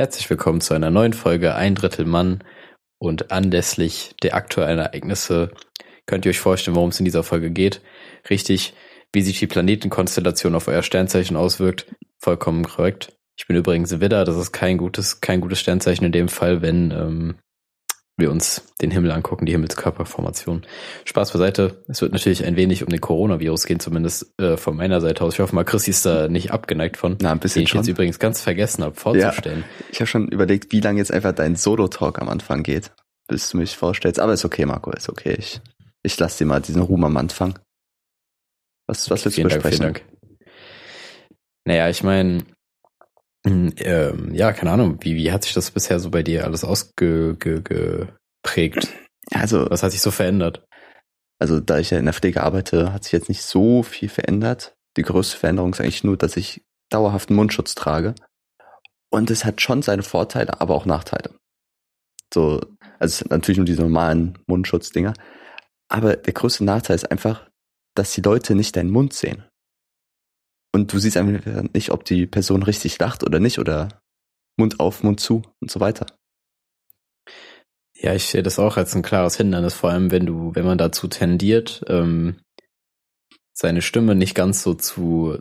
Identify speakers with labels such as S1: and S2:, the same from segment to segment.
S1: Herzlich willkommen zu einer neuen Folge Ein Drittel Mann und anlässlich der aktuellen Ereignisse könnt ihr euch vorstellen, worum es in dieser Folge geht. Richtig, wie sich die Planetenkonstellation auf euer Sternzeichen auswirkt. Vollkommen korrekt. Ich bin übrigens Widder, das ist kein gutes, kein gutes Sternzeichen in dem Fall, wenn ähm, wir uns den Himmel angucken, die Himmelskörperformation. Spaß beiseite. Es wird natürlich ein wenig um den Coronavirus gehen, zumindest äh, von meiner Seite aus. Ich hoffe mal, Chrissy ist da nicht abgeneigt von.
S2: Na, ein bisschen
S1: den ich
S2: schon.
S1: jetzt übrigens ganz vergessen habe vorzustellen.
S2: Ja, ich habe schon überlegt, wie lange jetzt einfach dein Solo-Talk am Anfang geht, bis du mich vorstellst. Aber ist okay, Marco, ist okay. Ich, ich lasse dir mal diesen Ruhm am Anfang. Was, was willst du
S1: Vielen Dank,
S2: besprechen?
S1: vielen Dank. Naja, ich meine, ähm, ja, keine Ahnung, wie, wie hat sich das bisher so bei dir alles ausgeprägt?
S2: Also,
S1: Was hat sich so verändert?
S2: also, da ich ja in der Pflege arbeite, hat sich jetzt nicht so viel verändert. Die größte Veränderung ist eigentlich nur, dass ich dauerhaften Mundschutz trage. Und es hat schon seine Vorteile, aber auch Nachteile. So, also es sind natürlich nur diese normalen Mundschutzdinger. Aber der größte Nachteil ist einfach, dass die Leute nicht deinen Mund sehen. Und du siehst einfach nicht, ob die Person richtig lacht oder nicht oder Mund auf, Mund zu und so weiter.
S1: Ja, ich sehe das auch als ein klares Hindernis, vor allem wenn du, wenn man dazu tendiert, ähm, seine Stimme nicht ganz so zu,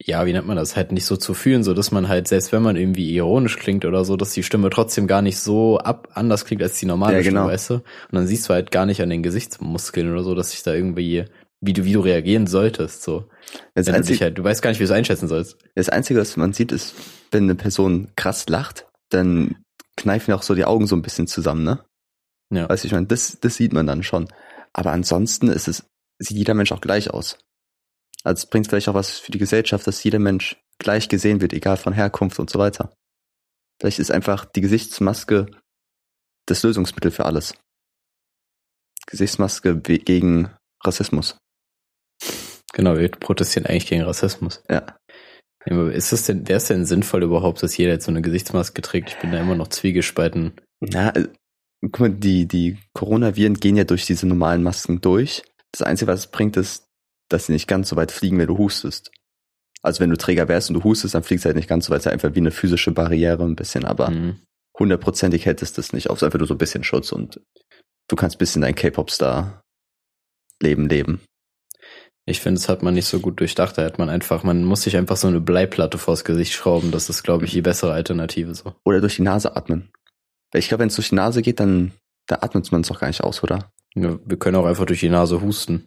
S1: ja, wie nennt man das, halt nicht so zu fühlen, so dass man halt, selbst wenn man irgendwie ironisch klingt oder so, dass die Stimme trotzdem gar nicht so ab, anders klingt als die normale
S2: Ja, genau.
S1: Stimme, weißt du? Und dann siehst du halt gar nicht an den Gesichtsmuskeln oder so, dass sich da irgendwie, wie du, wie du reagieren solltest, so.
S2: Das,
S1: Wenn du
S2: Einzige,
S1: halt, du weißt gar nicht, wie du es einschätzen sollst.
S2: das Einzige, was man sieht, ist, wenn eine Person krass lacht, dann kneifen auch so die Augen so ein bisschen zusammen, ne?
S1: Ja.
S2: Weißt du, ich meine, das, das sieht man dann schon. Aber ansonsten ist es, sieht jeder Mensch auch gleich aus. Also es bringt vielleicht auch was für die Gesellschaft, dass jeder Mensch gleich gesehen wird, egal von Herkunft und so weiter. Vielleicht ist einfach die Gesichtsmaske das Lösungsmittel für alles. Gesichtsmaske gegen Rassismus.
S1: Genau, wir protestieren eigentlich gegen Rassismus.
S2: Ja.
S1: Ist es denn, wäre es denn sinnvoll überhaupt, dass jeder jetzt so eine Gesichtsmaske trägt? Ich bin da immer noch zwiegespalten.
S2: Na, äh, guck mal, die, die Coronaviren gehen ja durch diese normalen Masken durch. Das Einzige, was es bringt, ist, dass sie nicht ganz so weit fliegen, wenn du hustest. Also wenn du Träger wärst und du hustest, dann fliegst du halt nicht ganz so weit. Es ist einfach wie eine physische Barriere ein bisschen, aber
S1: Mhm.
S2: hundertprozentig hättest du es nicht auf. Es ist einfach nur so ein bisschen Schutz und du kannst ein bisschen dein K-Pop-Star Leben leben.
S1: Ich finde, das hat man nicht so gut durchdacht. Da hat man einfach, man muss sich einfach so eine Bleiplatte vors Gesicht schrauben. Das ist, glaube ich, die bessere Alternative so.
S2: Oder durch die Nase atmen. Weil ich glaube, wenn es durch die Nase geht, dann da atmet man es doch gar nicht aus, oder?
S1: Ja, wir können auch einfach durch die Nase husten.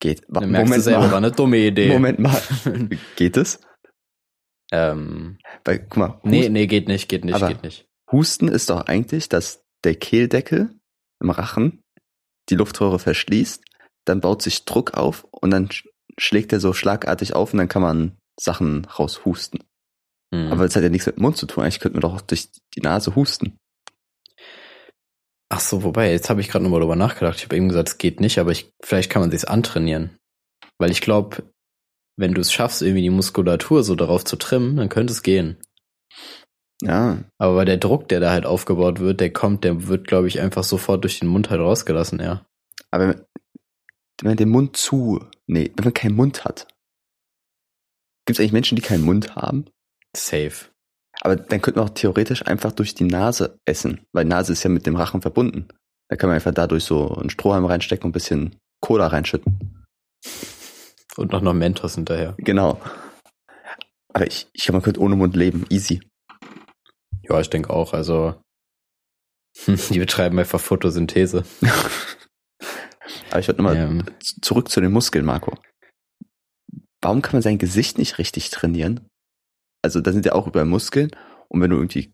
S2: Geht.
S1: Dann merkst du
S2: Moment
S1: selber, war
S2: mal.
S1: eine dumme Idee.
S2: Moment mal. Geht es?
S1: ähm,
S2: Weil, guck mal,
S1: nee, nee, geht nicht, geht nicht,
S2: Aber-
S1: geht nicht.
S2: Husten ist doch eigentlich, dass der Kehldeckel im Rachen die Luftröhre verschließt, dann baut sich Druck auf und dann sch- schlägt er so schlagartig auf und dann kann man Sachen raushusten.
S1: Mhm.
S2: Aber es hat ja nichts mit dem Mund zu tun. Eigentlich könnte man doch auch durch die Nase husten.
S1: Ach so, wobei, jetzt habe ich gerade nochmal drüber nachgedacht. Ich habe eben gesagt, es geht nicht, aber ich, vielleicht kann man sich's antrainieren. Weil ich glaube, wenn du es schaffst, irgendwie die Muskulatur so darauf zu trimmen, dann könnte es gehen.
S2: Ja,
S1: Aber der Druck, der da halt aufgebaut wird, der kommt, der wird, glaube ich, einfach sofort durch den Mund halt rausgelassen, ja.
S2: aber wenn man den Mund zu, nee, wenn man keinen Mund hat. Gibt es eigentlich Menschen, die keinen Mund haben?
S1: Safe.
S2: Aber dann könnte man auch theoretisch einfach durch die Nase essen, weil Nase ist ja mit dem Rachen verbunden. Da kann man einfach dadurch so einen Strohhalm reinstecken und ein bisschen Cola reinschütten.
S1: Und noch noch Mentos hinterher.
S2: Genau. Aber ich, ich glaube, man könnte ohne Mund leben. Easy.
S1: Ja, ich denke auch. Also, die betreiben einfach Photosynthese.
S2: Aber ich würde nochmal
S1: Ähm,
S2: zurück zu den Muskeln, Marco. Warum kann man sein Gesicht nicht richtig trainieren? Also da sind ja auch überall Muskeln und wenn du irgendwie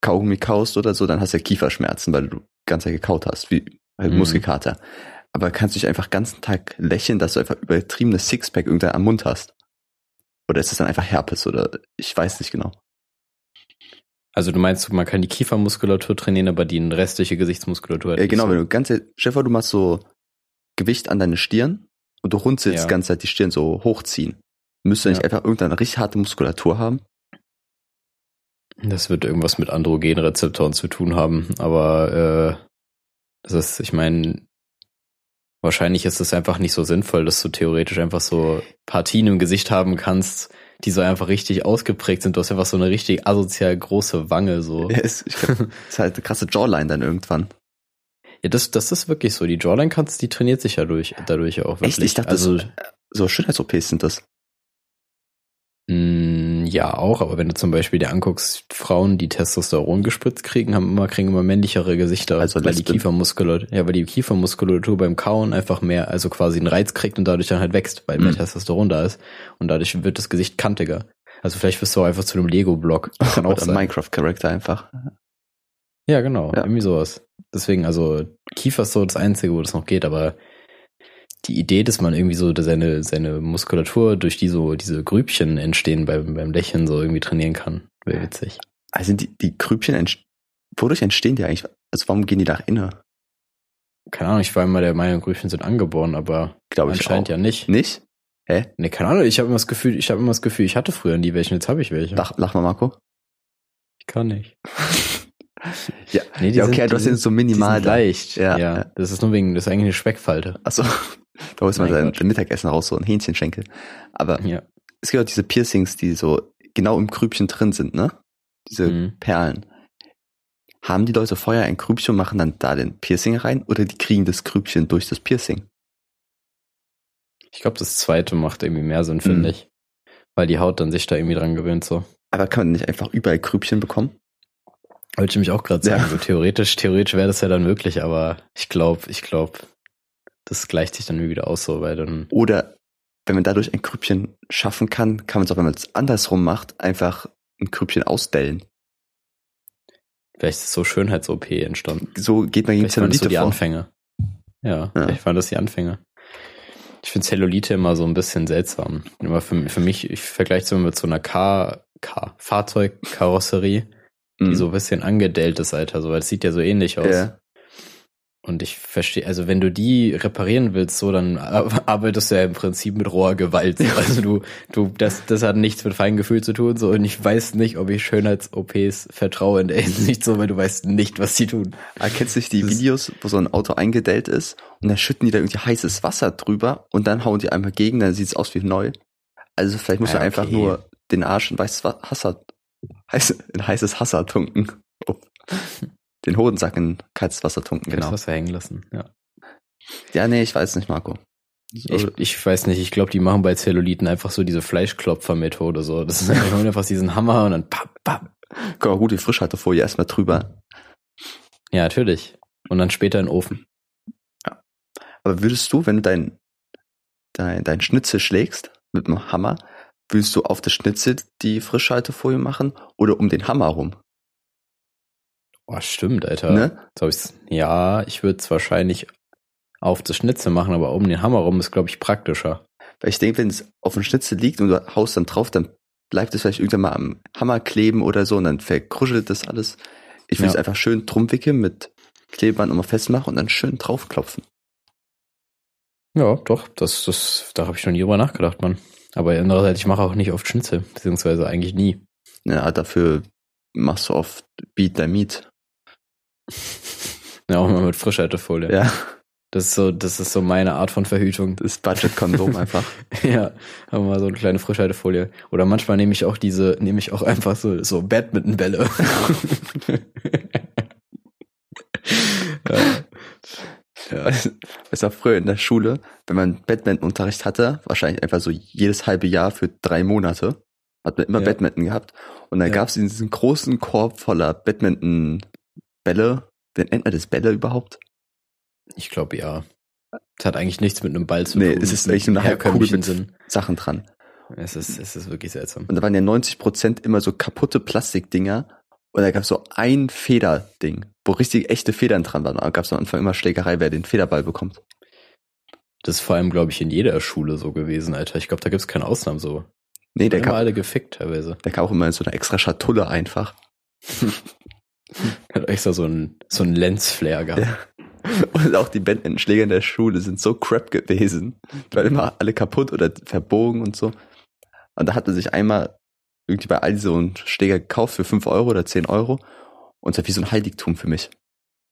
S2: Kaugummi kaust oder so, dann hast du ja Kieferschmerzen, weil du ganz gekaut hast, wie halt
S1: Mhm.
S2: Muskelkater. Aber kannst du dich einfach den ganzen Tag lächeln, dass du einfach übertriebenes Sixpack irgendwann am Mund hast? Oder ist das dann einfach Herpes oder ich weiß nicht genau.
S1: also du meinst, man kann die Kiefermuskulatur trainieren, aber die restliche Gesichtsmuskulatur
S2: Ja, genau,
S1: so.
S2: wenn du ganze, Stefan, du machst so Gewicht an deine Stirn und du runzelst
S1: Ja.
S2: die ganze Zeit die Stirn so hochziehen. Müsste nicht
S1: Ja.
S2: einfach irgendeine richtig harte Muskulatur haben?
S1: Das wird irgendwas mit Androgenrezeptoren zu tun haben, aber äh, das ist, ich meine, Wahrscheinlich ist es einfach nicht so sinnvoll, dass du theoretisch einfach so Partien im Gesicht haben kannst, die so einfach richtig ausgeprägt sind. Du hast einfach so eine richtig asozial große Wange, so.
S2: Ja, ist, ich glaub, ist halt eine krasse Jawline dann irgendwann.
S1: Ja, das, das ist wirklich so. Die Jawline kannst, die trainiert sich ja durch, dadurch auch wirklich.
S2: Echt? Ich dachte,
S1: also,
S2: das, so Schönheits-OPs sind das.
S1: mh, ja, auch, aber wenn du zum Beispiel dir anguckst, Frauen, die Testosteron gespritzt kriegen, haben immer, kriegen immer männlichere Gesichter,
S2: Also
S1: weil die. Kiefermuskulatur, ja, weil die Kiefermuskulatur beim Kauen einfach mehr, also quasi einen Reiz kriegt und dadurch dann halt wächst, weil mehr
S2: Mhm.
S1: Testosteron da ist. Und dadurch wird das Gesicht kantiger. Also vielleicht wirst du auch einfach zu einem Lego-Block. Kann auch
S2: Oder
S1: sein.
S2: Minecraft-Charakter einfach.
S1: Ja, genau.
S2: Ja.
S1: Irgendwie sowas. Deswegen, also Kiefer ist so das Einzige, wo das noch geht, aber die Idee, dass man irgendwie so seine, seine Muskulatur durch die so diese Grübchen entstehen beim, beim Lächeln so irgendwie trainieren kann, wäre witzig.
S2: Also die, die Grübchen, entst- wodurch entstehen die eigentlich? Also warum gehen die nach innen?
S1: Keine Ahnung, ich war immer der Meinung, Grübchen sind angeboren, aber
S2: Glaube ich
S1: anscheinend ja nicht.
S2: Nicht? Hä?
S1: Nee, keine Ahnung, ich habe immer das Gefühl, ich habe immer das Gefühl, ich hatte früher nie welche, jetzt habe ich welche.
S2: Lach, lach mal, Marco.
S1: Ich kann nicht.
S2: Ja.
S1: Nee, die
S2: Ja, okay,
S1: sind,
S2: du hast jetzt so minimal.
S1: leicht.
S2: Ja,
S1: Ja,
S2: ja.
S1: Das ist nur wegen, das ist eigentlich eine Speckfalte.
S2: Achso, da holst
S1: Gott.
S2: dein Mittagessen raus, so ein Hähnchenschenkel. Aber
S1: Ja.
S2: es gibt auch diese Piercings, die so genau im Grübchen drin sind, ne? Diese
S1: Mhm.
S2: Perlen. Haben die Leute vorher ein Grübchen und machen dann da den Piercing rein oder die kriegen das Grübchen durch das Piercing?
S1: Ich glaube, das zweite macht irgendwie mehr Sinn, finde
S2: Mhm.
S1: ich. Weil die Haut dann sich da irgendwie dran gewöhnt, so.
S2: Aber kann man nicht einfach überall Grübchen bekommen?
S1: Wollte ich mich auch gerade sagen.
S2: Ja.
S1: So theoretisch, theoretisch wäre das ja dann möglich, aber ich glaube, ich glaube, das gleicht sich dann irgendwie wieder aus, so, weil dann,
S2: Oder wenn man dadurch ein Grübchen schaffen kann, kann man es auch, wenn man es andersrum macht, einfach ein Grübchen ausdellen.
S1: vielleicht ist so Schönheits-OP entstanden.
S2: So geht man gegen
S1: Vielleicht waren das so
S2: Zellulite
S1: die
S2: vor.
S1: Anfänge. Ja,
S2: Ja.
S1: vielleicht waren das die Anfänge. Ich finde Zellulite immer so ein bisschen seltsam. Immer für, für mich, ich vergleiche es immer mit so einer K, K, Fahrzeugkarosserie, die
S2: Mhm.
S1: so ein bisschen angedellt ist, Alter, so, weil es sieht ja so ähnlich aus.
S2: Ja.
S1: Und ich verstehe, also wenn du die reparieren willst, so, dann ar- arbeitest du ja im Prinzip mit roher Gewalt. So. Also du, du, das, das hat nichts mit Feingefühl zu tun, so, und ich weiß nicht, ob ich Schönheits-OPs vertraue in der Hinsicht so, weil du weißt nicht, was sie tun.
S2: Aber kennst du nicht die
S1: Das-
S2: Videos, wo so ein Auto eingedellt ist und dann schütten die da irgendwie heißes Wasser drüber und dann hauen die einmal gegen, dann sieht es aus wie neu. Also vielleicht musst
S1: Ja,
S2: du einfach
S1: okay.
S2: nur den Arsch in weißes Wa- Hasser, heiß, in heißes Hasser tunken. Oh. Den Hodensack in kaltes Wasser tunken,
S1: Genau.
S2: genau.
S1: Das hängen lassen, ja.
S2: Ja, nee, ich weiß nicht, Marco. So,
S1: Ich, ich weiß nicht, ich glaube, die machen bei Zelluliten einfach so diese Fleischklopfer-Methode, so. Das ist einfach, einfach diesen Hammer und dann papp, papp.
S2: guck mal, gut, die Frischhaltefolie erstmal drüber.
S1: Ja, natürlich. Und dann später in den Ofen.
S2: Aber würdest du, wenn du dein, dein, dein Schnitzel schlägst mit dem Hammer, willst du auf das Schnitzel die Frischhaltefolie machen oder um den Hammer rum?
S1: Oh, stimmt, Alter.
S2: Ne?
S1: So ja, ich würde es wahrscheinlich auf das Schnitzel machen, aber um den Hammer rum ist, glaube ich, praktischer.
S2: Weil ich denke, wenn es auf dem Schnitzel liegt und du haust dann drauf, dann bleibt es vielleicht irgendwann mal am Hammer kleben oder so und dann verkruschelt das alles. Ich will
S1: Ja.
S2: es einfach schön drum wickeln mit Klebeband nochmal festmachen und dann schön draufklopfen.
S1: Ja, doch, das, das, da habe ich noch nie drüber nachgedacht, Mann. Aber andererseits, ich mache auch nicht oft Schnitzel, beziehungsweise eigentlich nie.
S2: Ja, dafür machst du oft Beat the Meat.
S1: Ja, auch mal mit Frischhaltefolie.
S2: Ja,
S1: Das ist so, das ist so meine Art von Verhütung.
S2: das Budget-Kondom einfach.
S1: Ja, haben wir so eine kleine Frischhaltefolie. Oder manchmal nehme ich auch diese, nehme ich auch einfach so, so Badmintonbälle. ja.
S2: Ja, es war früher in der Schule, wenn man Badmintonunterricht hatte, wahrscheinlich einfach so jedes halbe Jahr für drei Monate, hat man immer
S1: Ja.
S2: Badminton gehabt. Und dann
S1: Ja.
S2: gab es diesen großen Korb voller Badminton-Bälle. Nennt man das Bälle überhaupt?
S1: Ich glaube ja. Das hat eigentlich nichts mit einem Ball zu
S2: Nee,
S1: tun.
S2: es ist eigentlich nur eine halbe Kugel
S1: herkömmlichen
S2: mit. Sachen dran.
S1: Es ist, es ist wirklich seltsam.
S2: Und da waren ja 90 Prozent immer so kaputte Plastikdinger. Und da gab es so ein Federding, wo richtig echte Federn dran waren. Da gab es am Anfang immer Schlägerei, wer den Federball bekommt.
S1: Das ist vor allem, glaube ich, in jeder Schule so gewesen, Alter. Ich glaube, da gibt's keine Ausnahmen so.
S2: Nee, der kam,
S1: alle gefickt teilweise.
S2: der kam auch immer in so einer extra Schatulle einfach.
S1: Hat extra so ein, so ein Lensflare gehabt.
S2: Ja. Und auch die Badmintonschläger in der Schule sind so crap gewesen. Die waren immer alle kaputt oder verbogen und so. Und da hat man sich einmal irgendwie bei Aldi so einen Schläger gekauft für 5 Euro oder 10 Euro. Und das war wie so ein Heiligtum für mich.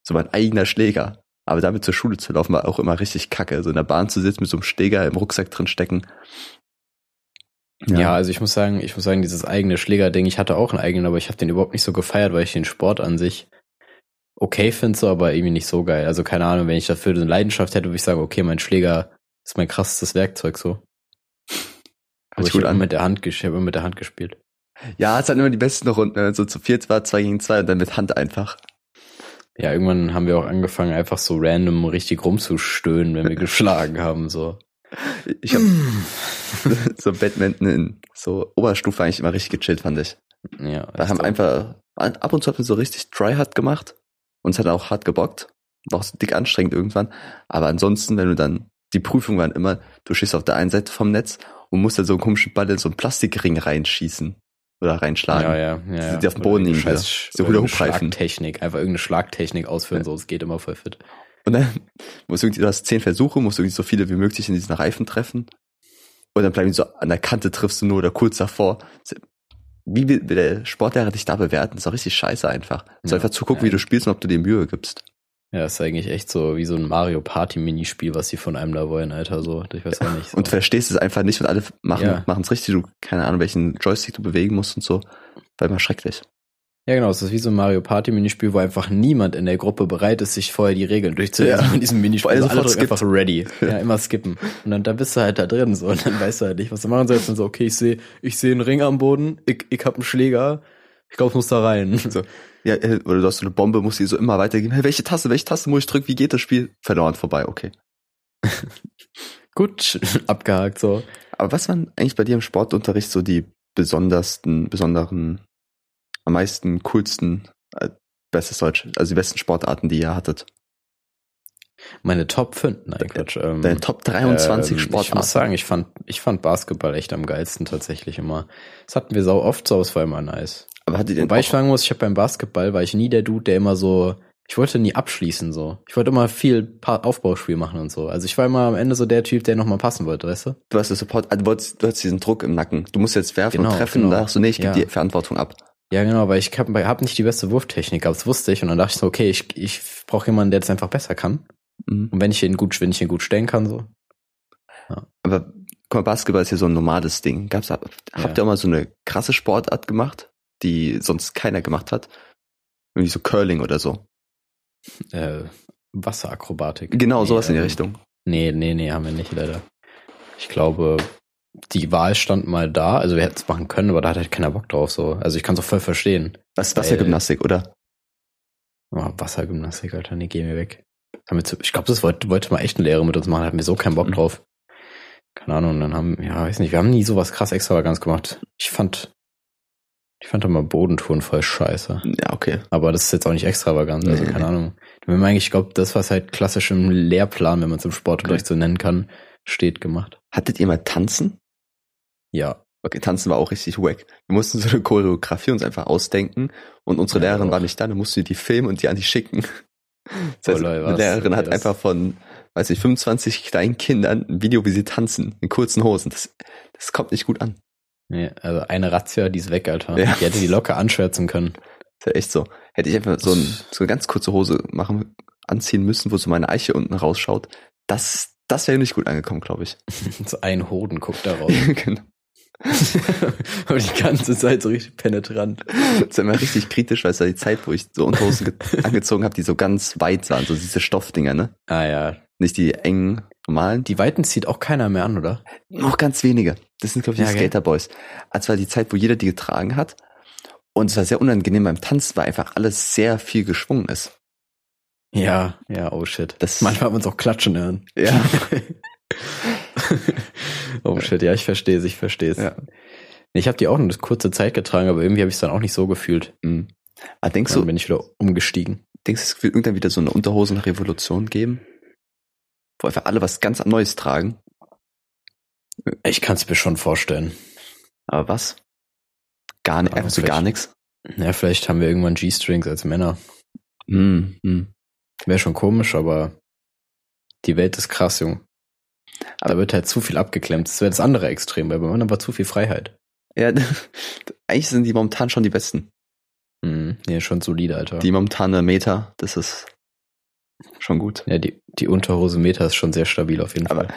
S2: So mein eigener Schläger. Aber damit zur Schule zu laufen war auch immer richtig kacke. So in der Bahn zu sitzen mit so einem Schläger im Rucksack drin stecken.
S1: Ja. ja, also ich muss sagen, ich muss sagen, dieses eigene Schläger-Ding, ich hatte auch einen eigenen, aber ich habe den überhaupt nicht so gefeiert, weil ich den Sport an sich okay finde, so, aber irgendwie nicht so geil. Also keine Ahnung, wenn ich dafür eine Leidenschaft hätte, würde ich sagen, okay, mein Schläger ist mein krassestes Werkzeug so. Aber ich habe mit der Hand, ich hab immer mit der Hand gespielt.
S2: Ja, es hat immer die besten Runden, wenn man so zu viert war, zwei gegen zwei und dann mit Hand einfach.
S1: Ja, irgendwann haben wir auch angefangen, einfach so random richtig rumzustöhnen, wenn wir geschlagen haben, so.
S2: Ich habe so Badminton in so Oberstufe eigentlich immer richtig gechillt, fand ich. Ja. Da haben einfach, ab und zu hat man so richtig tryhard gemacht. und es hat auch hart gebockt. War auch so dick anstrengend irgendwann. Aber ansonsten, wenn du dann, die Prüfung waren immer, du stehst auf der einen Seite vom Netz und musst dann so einen komischen Ball in so einen Plastikring reinschießen. Oder reinschlagen.
S1: Ja, ja, ja.
S2: ja. Die auf dem Boden liegen.
S1: Scheiß, so Hula Schlagtechnik, einfach irgendeine Schlagtechnik ausführen, ja. so, es geht immer voll fit.
S2: Und dann musst du irgendwie, du hast zehn Versuche, musst du irgendwie so viele wie möglich in diesen Reifen treffen. Und dann bleiben so an der Kante triffst du nur oder kurz davor. Wie will, der Sportlehrer dich da bewerten? Das ist auch richtig scheiße einfach. So ja, einfach zu gucken, ja. wie du spielst und ob du dir Mühe gibst.
S1: Ja, ist eigentlich echt so wie so ein Mario Party Minispiel, was sie von einem da wollen, Alter, so. Ich weiß auch nicht. So.
S2: Und verstehst es einfach nicht und alle machen, ja. es richtig, du, keine Ahnung, welchen Joystick du bewegen musst und so. War immer schrecklich.
S1: Ja, genau, es ist wie so ein Mario Party Minispiel, wo einfach niemand in der Gruppe bereit ist, sich vorher die Regeln durchzulesen ja. in diesem Minispiel. Also alle einfach ready. Ja, immer skippen. Und dann, dann bist du halt da drin, so, und dann weißt du halt nicht, was du machen sollst. Und so, okay, ich sehe, ich sehe einen Ring am Boden, ich, ich hab einen Schläger, ich glaube, ich muss da rein. So.
S2: Ja, äh, oder du hast so eine Bombe, musst die so immer weitergehen. Hey, welche Taste, welche Taste muss ich drücken? Wie geht das Spiel? Verloren, vorbei, okay.
S1: Gut, abgehakt, so.
S2: Aber was waren eigentlich bei dir im Sportunterricht so die besondersten, besonderen am meisten, coolsten, äh, bestes Deutsch, also die besten Sportarten, die ihr hattet?
S1: Meine Top 5, nein, Quatsch.
S2: Ähm, Deine Top 23 ähm, Sportarten.
S1: Ich muss sagen, ich fand, ich fand Basketball echt am geilsten tatsächlich immer. Das hatten wir sau oft, so, es war immer nice.
S2: Aber hattet ihr
S1: Wobei ich sagen muss, ich habe beim Basketball, war ich nie der Dude, der immer so, ich wollte nie abschließen so. Ich wollte immer viel Aufbauspiel machen und so. Also ich war immer am Ende so der Typ, der nochmal passen wollte, weißt du?
S2: Du hast das Support, also du, wolltest, du hast diesen Druck im Nacken. Du musst jetzt werfen genau, und treffen genau. und sagst so, nee, ich gebe ja. die Verantwortung ab.
S1: Ja, genau, weil ich habe hab nicht die beste Wurftechnik, aber das wusste ich und dann dachte ich so, okay, ich, ich brauche jemanden, der das einfach besser kann. Mhm. Und wenn ich ihn gut, wenn ich ihn gut stellen kann, so.
S2: Ja. Aber guck mal, Basketball ist ja so ein normales Ding. Gab's, habt ja. ihr auch mal so eine krasse Sportart gemacht, die sonst keiner gemacht hat? Irgendwie so Curling oder so.
S1: Äh, Wasserakrobatik.
S2: Genau, nee, sowas in die ähm, Richtung.
S1: Nee, nee, nee, haben wir nicht leider. Ich glaube, die Wahl stand mal da, also wir hätten es machen können, aber da hat halt keiner Bock drauf so. Also ich kann es auch voll verstehen.
S2: Was ist Wassergymnastik, oder?
S1: Oh, Wassergymnastik, Alter, nee, geh mir weg. Ich glaube, das wollte, wollte mal echt eine Lehre mit uns machen, hat mir so keinen Bock mhm. drauf. Keine Ahnung, dann haben, ja, weiß nicht, wir haben nie sowas krass extravaganz gemacht. Ich fand, ich fand immer Bodentouren voll scheiße.
S2: Ja, okay.
S1: Aber das ist jetzt auch nicht extravagant, also keine Ahnung. Wir haben eigentlich, ich glaube, das, was halt klassisch im Lehrplan, wenn man es im Sportunterricht okay. so nennen kann, steht gemacht.
S2: Hattet ihr mal tanzen?
S1: Ja.
S2: Okay, tanzen war auch richtig wack. Wir mussten so eine Choreografie uns einfach ausdenken und unsere ja, Lehrerin auch. war nicht da, dann mussten wir die filmen und die an die schicken. Das heißt, oh, Leute, die Lehrerin hat einfach von, weiß ich, 25 kleinen Kindern ein Video, wie sie tanzen, in kurzen Hosen. Das, das kommt nicht gut an.
S1: Nee, also eine Razzia, die ist weg, Alter. Ja. Die hätte die locker anschwärzen können.
S2: Ist ja echt so. Hätte ich einfach so, ein, so eine ganz kurze Hose machen, anziehen müssen, wo so meine Eiche unten rausschaut. Das, das wäre nicht gut angekommen, glaube ich.
S1: so ein Hoden guckt da raus. genau. Aber die ganze Zeit so richtig penetrant.
S2: Das ist immer richtig kritisch, weil es ja die Zeit, wo ich so Unterhosen angezogen habe, die so ganz weit waren, so diese Stoffdinger, ne?
S1: Ah ja.
S2: Nicht die engen, normalen.
S1: Die weiten zieht auch keiner mehr an, oder?
S2: Noch ganz wenige. Das sind, glaube ich, die ja, Skaterboys. Als war die Zeit, wo jeder die getragen hat. Und es war sehr unangenehm beim Tanzen, weil einfach alles sehr viel geschwungen ist.
S1: Ja, ja, oh shit. Das Manchmal hat man es auch klatschen hören.
S2: Ja.
S1: oh shit, ja, ich verstehe es, ich verstehe es. Ja. Ich habe die auch eine kurze Zeit getragen, aber irgendwie habe ich es dann auch nicht so gefühlt.
S2: Mhm. Aber denkst dann du,
S1: bin ich wieder umgestiegen.
S2: Denkst du, es wird irgendwann wieder so eine Unterhosenrevolution geben? Wo einfach alle was ganz Neues tragen?
S1: Ich kann es mir schon vorstellen.
S2: Aber was? Gar nicht, einfach so gar nichts?
S1: Ja, vielleicht haben wir irgendwann G-Strings als Männer.
S2: Hm, hm.
S1: Wäre schon komisch, aber die Welt ist krass, Jung. Da wird halt zu viel abgeklemmt. Das wäre das andere Extrem, weil bei Männern war zu viel Freiheit.
S2: Ja, eigentlich sind die momentan schon die besten.
S1: Mhm, nee, schon solide, Alter.
S2: Die momentane Meta, das ist schon gut.
S1: Ja, die, die Unterhose Meter ist schon sehr stabil auf jeden
S2: Aber
S1: Fall.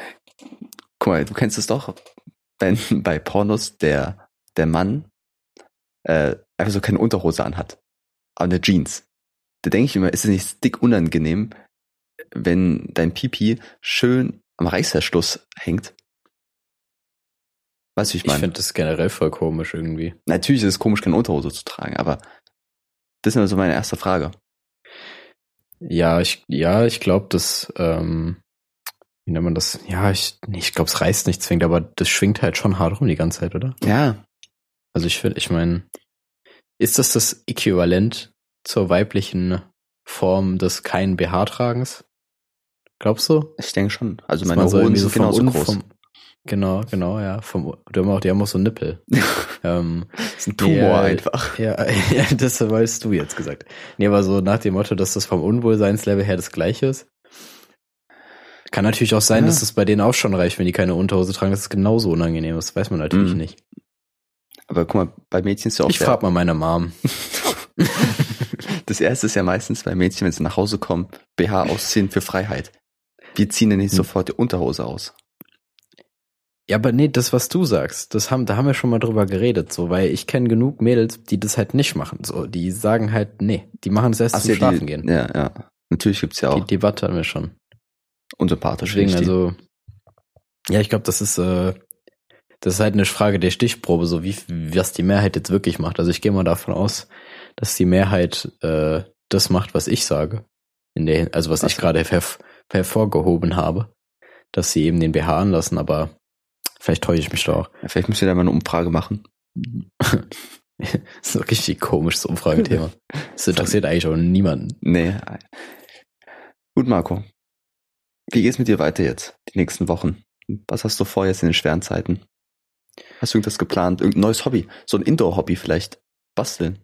S2: guck mal, du kennst es doch, wenn bei Pornos der, der Mann äh, einfach so keine Unterhose anhat, aber eine Jeans. Da denke ich immer, ist es nicht dick unangenehm, wenn dein Pipi schön am Reißverschluss hängt? Weißt du, ich
S1: Ich
S2: meine?
S1: finde das generell voll komisch irgendwie.
S2: Natürlich ist es komisch, keine Unterhose zu tragen, aber das ist immer so meine erste Frage.
S1: Ja, ich, ja, ich glaube, das, ähm, wie nennt man das? Ja, ich, ich glaube, es reißt nicht zwingend, aber das schwingt halt schon hart rum die ganze Zeit, oder?
S2: Ja,
S1: Also ich finde, ich meine, ist das das Äquivalent zur weiblichen Form des kein BH-Tragens? Glaubst du?
S2: ich denke schon. Also meine
S1: man so
S2: sind genauso groß.
S1: vom- genau, genau, ja. Vom, die haben auch, die haben auch so Nippel. ähm,
S2: das ist ein Tumor
S1: Ja,
S2: einfach.
S1: ja, ja, das weißt du jetzt gesagt. Nee, aber so nach dem Motto, dass das vom Unwohlseinslevel her das gleiche ist. Kann natürlich auch sein,
S2: Ja.
S1: dass es bei denen auch schon reicht, wenn die keine Unterhose tragen, dass es genauso unangenehm ist. Weiß man natürlich
S2: Mhm.
S1: nicht.
S2: Aber guck mal, bei Mädchen ist ja auch
S1: Ich frag mal meine Mom.
S2: Das erste ist ja meistens bei Mädchen, wenn sie nach Hause kommen, BH ausziehen für Freiheit. Wir ziehen ja nicht
S1: Hm.
S2: sofort die Unterhose aus.
S1: Ja, aber nee, das, was du sagst, das haben, da haben wir schon mal drüber geredet, so, weil ich kenne genug Mädels, die das halt nicht machen, so, die sagen halt, nee, die machen es erst
S2: Ach,
S1: zum
S2: ja,
S1: Schlafen
S2: die,
S1: gehen.
S2: Ja, ja. Natürlich gibt's ja
S1: Die
S2: auch
S1: Debatte hatten wir schon.
S2: unsympathische
S1: Deswegen, also, ja, ich glaube, das ist, äh, das ist halt eine Frage der Stichprobe, so wie, was die Mehrheit jetzt wirklich macht. Also ich gehe mal davon aus, dass die Mehrheit äh, das macht, was ich sage. In der, also was
S2: Ach
S1: ich gerade herv hervorgehoben habe, dass sie eben den BH anlassen, aber vielleicht täusche ich mich da auch.
S2: Ja, vielleicht müssen wir da mal eine Umfrage machen.
S1: Das ist ein richtig komisches Umfragethema. Das interessiert eigentlich auch niemanden.
S2: Nee. Gut, Marco. Wie geht's mit dir weiter jetzt, die nächsten Wochen? Was hast du vor jetzt in den schweren Zeiten? Hast du irgendwas geplant? Irgendein neues Hobby? So ein Indoor-Hobby vielleicht? Basteln?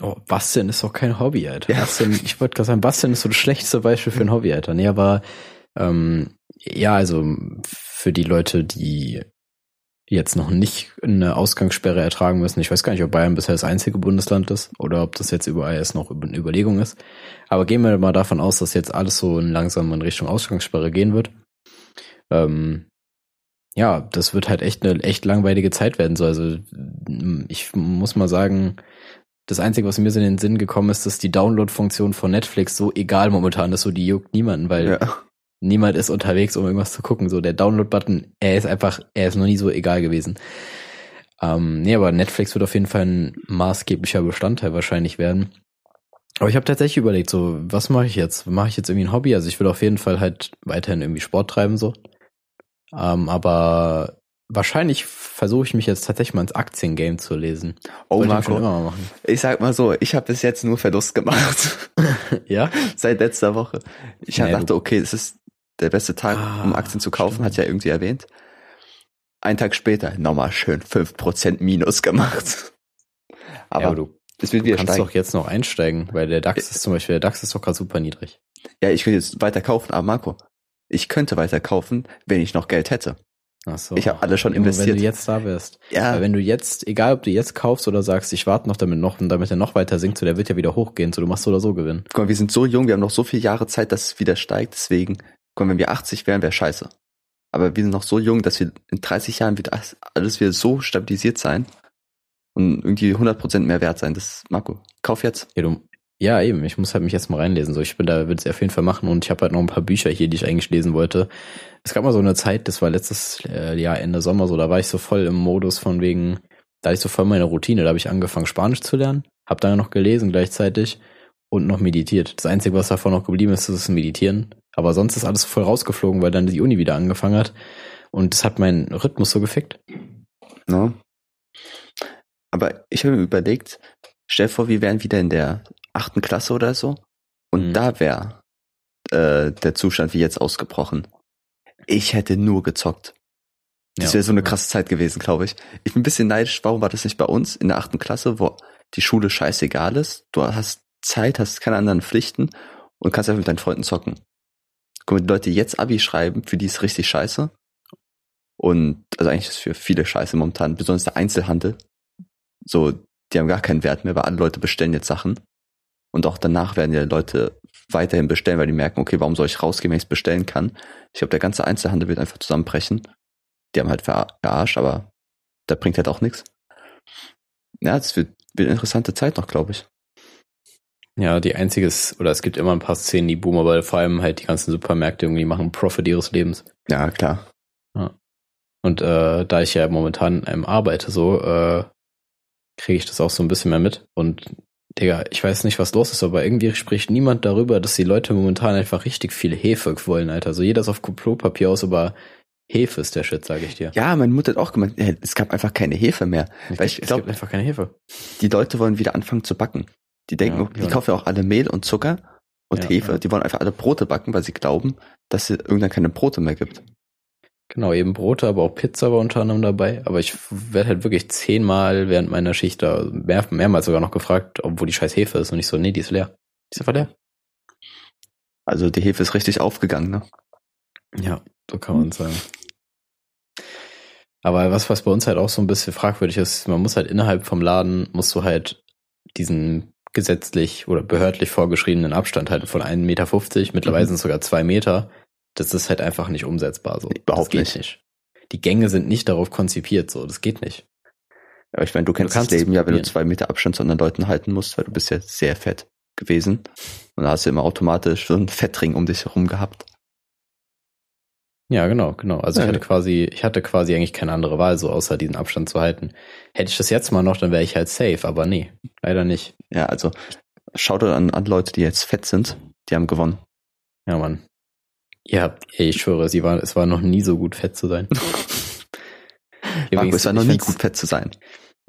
S1: Oh, Basteln ist doch kein Hobby, Alter.
S2: Ja.
S1: Basteln, ich wollte gerade sagen, Basteln ist so das schlechteste Beispiel für ein Hobby, Alter. Nee, aber ähm, ja, also für die Leute, die jetzt noch nicht eine Ausgangssperre ertragen müssen, ich weiß gar nicht, ob Bayern bisher das einzige Bundesland ist oder ob das jetzt überall erst noch eine Überlegung ist. Aber gehen wir mal davon aus, dass jetzt alles so langsam in Richtung Ausgangssperre gehen wird. Ähm, ja, das wird halt echt eine echt langweilige Zeit werden. So, also ich muss mal sagen, das Einzige, was mir so in den Sinn gekommen ist, dass die Download-Funktion von Netflix so egal momentan ist, so die juckt niemanden, weil
S2: Ja.
S1: Niemand ist unterwegs, um irgendwas zu gucken. So der Download-Button, er ist einfach, er ist noch nie so egal gewesen. Ähm, nee, aber Netflix wird auf jeden Fall ein maßgeblicher Bestandteil wahrscheinlich werden. Aber ich habe tatsächlich überlegt, so, was mache ich jetzt? Mache ich jetzt irgendwie ein Hobby? Also ich will auf jeden Fall halt weiterhin irgendwie Sport treiben, so. Ähm, aber wahrscheinlich versuche ich mich jetzt tatsächlich mal ins Aktiengame zu lesen.
S2: Oh,
S1: Wollte ich
S2: Marco.
S1: immer mal machen.
S2: Ich sag mal so, ich habe bis jetzt nur Verlust gemacht.
S1: Ja?
S2: Seit letzter Woche. Ich
S1: Nee,
S2: dachte, okay, es ist der beste Tag,
S1: Ah,
S2: um Aktien zu kaufen,
S1: stimmt.
S2: hat ja irgendwie erwähnt. Ein Tag später nochmal schön 5% Minus gemacht. Aber,
S1: ja, aber du,
S2: es wird
S1: du
S2: wieder
S1: kannst
S2: steigen.
S1: doch jetzt noch einsteigen, weil der DAX ist zum Beispiel, der DAX ist doch gerade super niedrig.
S2: Ja, ich könnte jetzt weiter kaufen, aber Marco, ich könnte weiter kaufen, wenn ich noch Geld hätte.
S1: Ach so.
S2: Ich habe alle schon
S1: Immer Wenn
S2: investiert.
S1: du jetzt da wärst.
S2: ja,
S1: Weil wenn du jetzt, egal ob du jetzt kaufst oder sagst, ich warte noch damit noch und damit er noch weiter sinkt, so der wird ja wieder hochgehen, so du machst so oder so Gewinn.
S2: guck mal, wir sind so jung, wir haben noch so viele Jahre Zeit, dass es wieder steigt. Deswegen, mal, wenn wir 80 wären, wäre scheiße. Aber wir sind noch so jung, dass wir in 30 Jahren wieder alles wieder so stabilisiert sein und irgendwie 100% mehr wert sein. Das, Marco, kauf jetzt.
S1: Ja, du, ja, eben, ich muss halt mich jetzt mal reinlesen. So, ich bin da, will es auf jeden Fall machen und ich habe halt noch ein paar Bücher hier, die ich eigentlich lesen wollte. Es gab mal so eine Zeit, das war letztes äh, Jahr Ende Sommer so, da war ich so voll im Modus von wegen, da hatte ich so voll meine Routine, da habe ich angefangen Spanisch zu lernen, habe dann noch gelesen gleichzeitig und noch meditiert. Das Einzige, was davon noch geblieben ist, ist das Meditieren. Aber sonst ist alles voll rausgeflogen, weil dann die Uni wieder angefangen hat. Und das hat meinen Rhythmus so gefickt.
S2: Ne? Aber ich habe mir überlegt, stell vor, wir wären wieder in der achten Klasse oder so und
S1: Mhm.
S2: da wäre äh, der Zustand wie jetzt ausgebrochen. Ich hätte nur gezockt. Das
S1: Ja.
S2: wäre so eine krasse Zeit gewesen, glaube ich. Ich bin ein bisschen neidisch, warum war das nicht bei uns in der achten Klasse, wo die Schule scheißegal ist, du hast Zeit, hast keine anderen Pflichten und kannst einfach mit deinen Freunden zocken. Guck mal, die Leute, jetzt Abi schreiben, für die ist richtig scheiße. Und also eigentlich ist es für viele scheiße momentan, besonders der Einzelhandel. So, die haben gar keinen Wert mehr, weil alle Leute bestellen jetzt Sachen. Und auch danach werden ja Leute weiterhin bestellen, weil die merken, okay, warum soll ich rausgehen, wenn ich es bestellen kann? Ich glaube, der ganze Einzelhandel wird einfach zusammenbrechen. Die haben halt verarscht, aber da bringt halt auch nichts. Ja, es wird, wird eine interessante Zeit noch, glaube ich.
S1: Ja, die einzige ist, oder es gibt immer ein paar Szenen, die boomen, aber vor allem halt die ganzen Supermärkte irgendwie machen Profit ihres Lebens.
S2: Ja, klar.
S1: Ja. Und äh, da ich ja momentan ähm, arbeite, so, äh, kriege ich das auch so ein bisschen mehr mit. Und Digga, ich weiß nicht, was los ist, aber irgendwie spricht niemand darüber, dass die Leute momentan einfach richtig viel Hefe wollen, Alter. Also jeder ist auf Klopapier aus, aber Hefe ist der Shit, sage ich dir.
S2: Ja, meine Mutter hat auch gemeint, es gab einfach keine Hefe mehr.
S1: Ich, weil ich es glaub, gibt einfach keine Hefe.
S2: Die Leute wollen wieder anfangen zu backen. Die denken, ja, die kaufen ja auch alle Mehl und Zucker und ja, Hefe. Ja. Die wollen einfach alle Brote backen, weil sie glauben, dass es irgendwann keine Brote mehr gibt.
S1: Genau, eben Brote, aber auch Pizza war unter anderem dabei. Aber ich werde halt wirklich zehnmal während meiner Schicht da mehr, mehrmals sogar noch gefragt, obwohl die scheiß Hefe ist. Und ich so, nee, die ist leer. Die ist einfach leer.
S2: Also die Hefe ist richtig aufgegangen, ne?
S1: Ja, so kann man sagen. Aber was, was bei uns halt auch so ein bisschen fragwürdig ist, man muss halt innerhalb vom Laden, musst du halt diesen gesetzlich oder behördlich vorgeschriebenen Abstand halten von 1,50 Meter, mittlerweile mhm. sind es sogar zwei Meter. Das ist halt einfach nicht umsetzbar so.
S2: Überhaupt nicht. nicht.
S1: Die Gänge sind nicht darauf konzipiert, so. Das geht nicht.
S2: Aber ich meine, du kennst du das Leben ja, wenn du zwei Meter Abstand zu anderen Leuten halten musst, weil du bist ja sehr fett gewesen. Und da hast du immer automatisch so einen Fettring um dich herum gehabt.
S1: Ja, genau, genau. Also ja, ich hatte quasi, ich hatte quasi eigentlich keine andere Wahl, so außer diesen Abstand zu halten. Hätte ich das jetzt mal noch, dann wäre ich halt safe, aber nee, leider nicht.
S2: Ja, also schaut an, an Leute, die jetzt fett sind, die haben gewonnen.
S1: Ja, Mann. Ja, ich schwöre, sie war, es war noch nie so gut fett zu sein.
S2: Marco, es war noch nie gut fett zu sein.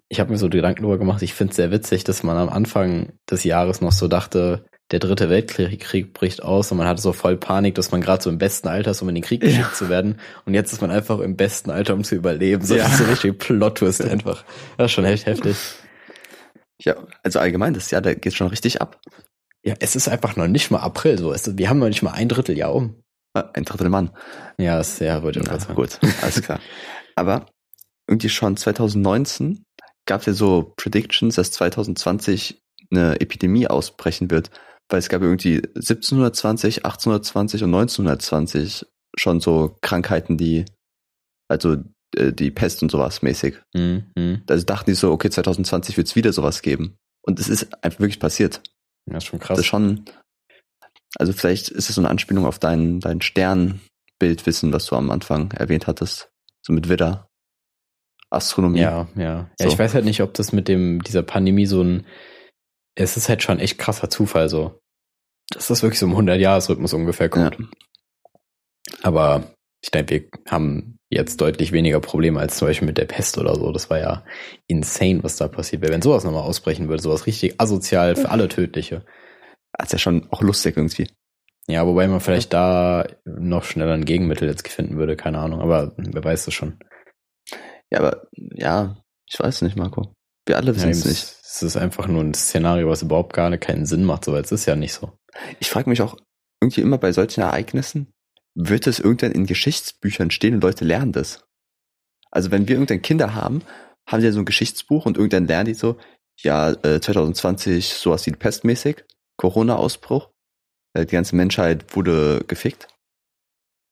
S1: Ich habe mir so Gedanken darüber gemacht, ich finde es sehr witzig, dass man am Anfang des Jahres noch so dachte, der dritte Weltkrieg bricht aus und man hatte so voll Panik, dass man gerade so im besten Alter ist, um in den Krieg geschickt ja. zu werden. Und jetzt ist man einfach im besten Alter, um zu überleben. So, ja. Das ist so richtig Plot-Twist einfach. Das ist schon echt heftig.
S2: Ja, also allgemein, das Jahr, da geht schon richtig ab.
S1: Ja, es ist einfach noch nicht mal April, so. Wir haben noch nicht mal ein Dritteljahr um.
S2: Ein Drittel Mann.
S1: Ja, ist sehr, würde ich
S2: sagen. Gut, alles klar. Aber irgendwie schon 2019 gab es ja so Predictions, dass 2020 eine Epidemie ausbrechen wird, weil es gab irgendwie 1720, 1820 und 1920 schon so Krankheiten, die, also äh, die Pest und sowas mäßig. Mhm. Also dachten die so, okay, 2020 wird es wieder sowas geben. Und es ist einfach wirklich passiert.
S1: Ja, ist schon krass.
S2: Das ist schon, also vielleicht ist es so eine Anspielung auf dein, dein Sternbildwissen, was du am Anfang erwähnt hattest. So mit Widder. Astronomie.
S1: Ja, ja. Ja, so. ich weiß halt nicht, ob das mit dem, dieser Pandemie so ein, es ist halt schon echt krasser Zufall so. Dass das wirklich so im 100-Jahres-Rhythmus ungefähr kommt. Ja. Aber ich denke, wir haben jetzt deutlich weniger Probleme als zum Beispiel mit der Pest oder so. Das war ja insane, was da passiert wäre. Wenn sowas nochmal ausbrechen würde, sowas richtig asozial für alle tödliche.
S2: Das ist ja schon auch lustig irgendwie.
S1: Ja, wobei man vielleicht da noch schneller ein Gegenmittel jetzt finden würde, keine Ahnung, aber wer weiß das schon.
S2: Ja, aber ja, ich weiß nicht, Marco. Wir alle wissen ja, es nicht.
S1: Es ist einfach nur ein Szenario, was überhaupt gar keinen Sinn macht, so weil es ist ja nicht so.
S2: Ich frage mich auch irgendwie immer bei solchen Ereignissen, wird es irgendwann in Geschichtsbüchern stehen und Leute lernen das? Also wenn wir irgendwann Kinder haben, haben sie ja so ein Geschichtsbuch und irgendwann lernen die so, ja, äh, 2020 sowas wie pestmäßig Corona-Ausbruch. Äh, die ganze Menschheit wurde gefickt.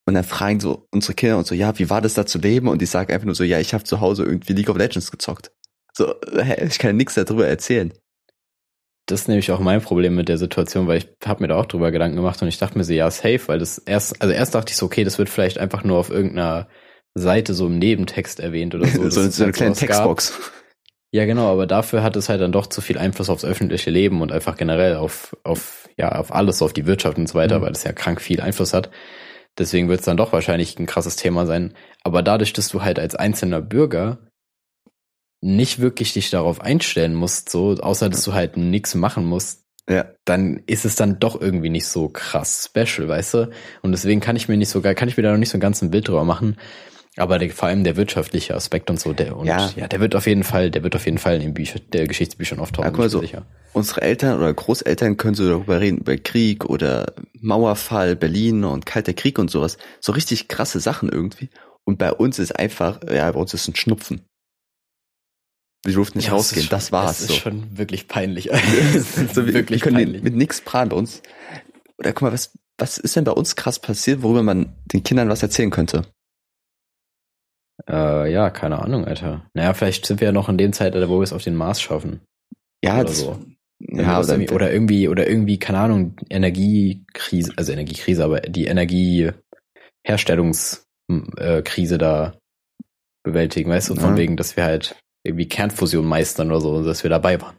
S2: Und dann fragen so unsere Kinder und so, ja, wie war das da zu leben? Und ich sage einfach nur so, ja, ich habe zu Hause irgendwie League of Legends gezockt. So, ich kann nichts darüber erzählen.
S1: Das ist nämlich auch mein Problem mit der Situation, weil ich habe mir da auch drüber Gedanken gemacht und ich dachte mir so, ja, safe, weil das erst, also erst dachte ich so, okay, das wird vielleicht einfach nur auf irgendeiner Seite so im Nebentext erwähnt oder so.
S2: so, so eine kleine Textbox. Gab.
S1: Ja, genau, aber dafür hat es halt dann doch zu viel Einfluss aufs öffentliche Leben und einfach generell auf, auf, ja, auf alles, auf die Wirtschaft und so weiter, mhm. weil es ja krank viel Einfluss hat. Deswegen wird es dann doch wahrscheinlich ein krasses Thema sein. Aber dadurch, dass du halt als einzelner Bürger nicht wirklich dich darauf einstellen musst, so, außer dass du halt nichts machen musst, ja. dann ist es dann doch irgendwie nicht so krass special, weißt du? Und deswegen kann ich mir nicht so geil, kann ich mir da noch nicht so ein ganzes Bild drüber machen. Aber der, vor allem der wirtschaftliche Aspekt und so, der und ja. ja, der wird auf jeden Fall, der wird auf jeden Fall in den Büchern, der Geschichtsbüchern auftauchen. Ja,
S2: guck mal so, sicher. Unsere Eltern oder Großeltern können so darüber reden, über Krieg oder Mauerfall, Berlin und Kalter Krieg und sowas. So richtig krasse Sachen irgendwie. Und bei uns ist einfach, ja, bei uns ist ein Schnupfen. Wir durften nicht ja, rausgehen, das, schon, das war's.
S1: Das ist so. schon wirklich peinlich.
S2: so, wir, wirklich wir können peinlich. mit nichts prahlen bei uns. Oder guck mal, was, was ist denn bei uns krass passiert, worüber man den Kindern was erzählen könnte?
S1: Äh, ja, keine Ahnung, Alter. Naja, vielleicht sind wir ja noch in dem Zeitalter, wo wir es auf den Mars schaffen.
S2: Ja,
S1: oder so.
S2: ja,
S1: oder, irgendwie, oder irgendwie, oder irgendwie, keine Ahnung, Energiekrise, also Energiekrise, aber die Energieherstellungskrise äh, da bewältigen, weißt du, von
S2: Ja.
S1: wegen, dass wir halt irgendwie Kernfusion meistern oder so, dass wir dabei waren.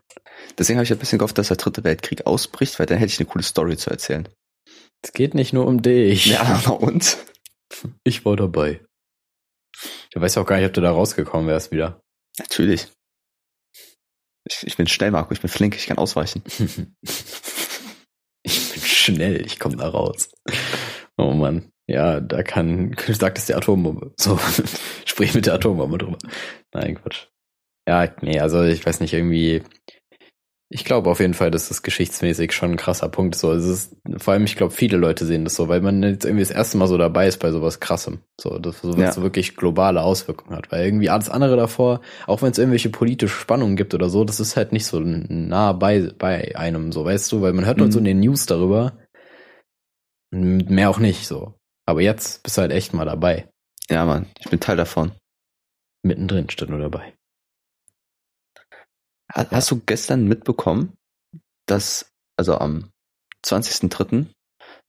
S2: deswegen habe ich ein bisschen gehofft, dass der dritte Weltkrieg ausbricht, weil dann hätte ich eine coole Story zu erzählen.
S1: Es geht nicht nur um dich.
S2: Ja, na und?
S1: Ich war dabei. Du weißt auch gar nicht, ob du da rausgekommen wärst wieder.
S2: Natürlich. Ich, ich bin schnell, Marco, ich bin flink, ich kann ausweichen.
S1: Ich bin schnell, ich komme da raus. Oh Mann. Ja, da kann, sagt es der Atombombe. So, sprich mit der Atombombe drüber. Nein, Quatsch. Ja, nee, also ich weiß nicht, irgendwie, ich glaube auf jeden Fall, dass das geschichtsmäßig schon ein krasser Punkt ist. So, es ist, vor allem, ich glaube, viele Leute sehen das so, weil man jetzt irgendwie das erste Mal so dabei ist bei sowas krassem. So, das sowas
S2: Ja.
S1: so wirklich globale Auswirkungen hat. Weil irgendwie alles andere davor, auch wenn es irgendwelche politische Spannungen gibt oder so, das ist halt nicht so nah bei, bei einem, so, weißt du, weil man hört nur
S2: Mhm.
S1: so in den News darüber. Mehr auch nicht, so. Aber jetzt bist du halt echt mal dabei.
S2: Ja, Mann, ich bin Teil davon.
S1: Mittendrin statt nur dabei.
S2: Ha- Hast du gestern mitbekommen, dass, also am 20.03.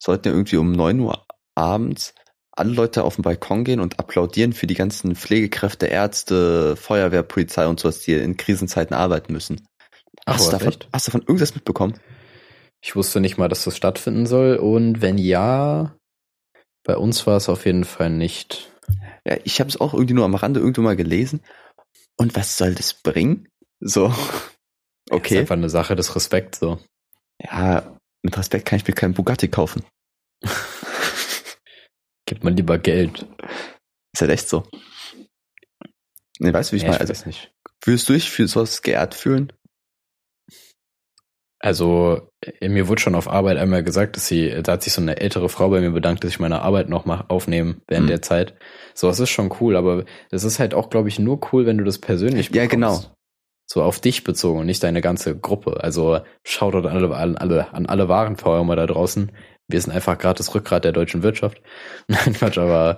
S2: sollten ja irgendwie um 9 Uhr abends alle Leute auf den Balkon gehen und applaudieren für die ganzen Pflegekräfte, Ärzte, Feuerwehr, Polizei und sowas, die in Krisenzeiten arbeiten müssen.
S1: Ach,
S2: hast, du
S1: was,
S2: davon, hast du davon irgendwas mitbekommen?
S1: Ich wusste nicht mal, dass das stattfinden soll. Und wenn ja, bei uns war es auf jeden Fall nicht.
S2: Ja, ich habe es auch irgendwie nur am Rande irgendwo mal gelesen. Und was soll das bringen? So,
S1: Das ist
S2: okay.
S1: einfach eine Sache des Respekts, so.
S2: Ja, mit Respekt kann ich mir keinen Bugatti kaufen.
S1: Gibt man lieber Geld.
S2: Ist halt echt so. Nee, weißt du, wie ich
S1: Ja,
S2: meine? Also,
S1: weiß nicht.
S2: würdest du dich für sowas geehrt fühlen?
S1: Also, äh, mir wurde schon auf Arbeit einmal gesagt, dass sie, da hat sich so eine ältere Frau bei mir bedankt, dass ich meine Arbeit noch mal aufnehme während
S2: Mhm.
S1: der Zeit. So, das ist schon cool, aber das ist halt auch, glaube ich, nur cool, wenn du das persönlich
S2: Ja, genau.
S1: So auf dich bezogen und nicht deine ganze Gruppe. Also, Shoutout an alle, an alle, an alle Warenfeuermer da draußen. Wir sind einfach gerade das Rückgrat der deutschen Wirtschaft. Nein, Quatsch, aber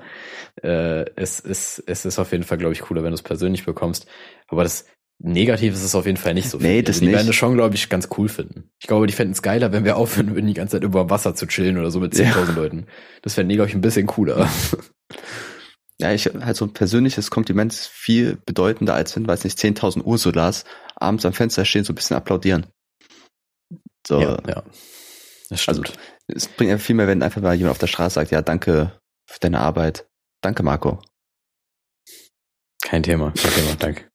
S1: äh, es, ist, es ist auf jeden Fall, glaube ich, cooler, wenn du es persönlich bekommst. Aber das Negative ist es auf jeden Fall nicht so.
S2: Nee,
S1: viel.
S2: das
S1: also die
S2: nicht.
S1: werden es schon, glaube ich, ganz cool finden. Ich glaube, die fänden es geiler, wenn wir aufhören würden, die ganze Zeit über Wasser zu chillen oder so mit
S2: Ja.
S1: 10.000 Leuten. Das fänden die, glaube ich, ein bisschen cooler.
S2: Ja, ich halt so ein persönliches Kompliment ist viel bedeutender, als wenn, weiß nicht, 10.000 Ursulas abends am Fenster stehen, so ein bisschen applaudieren. So,
S1: ja, ja. Das
S2: also
S1: stimmt.
S2: es bringt ja viel mehr, wenn einfach mal jemand auf der Straße sagt, ja, danke für deine Arbeit. Danke, Marco.
S1: Kein Thema, kein Thema, danke.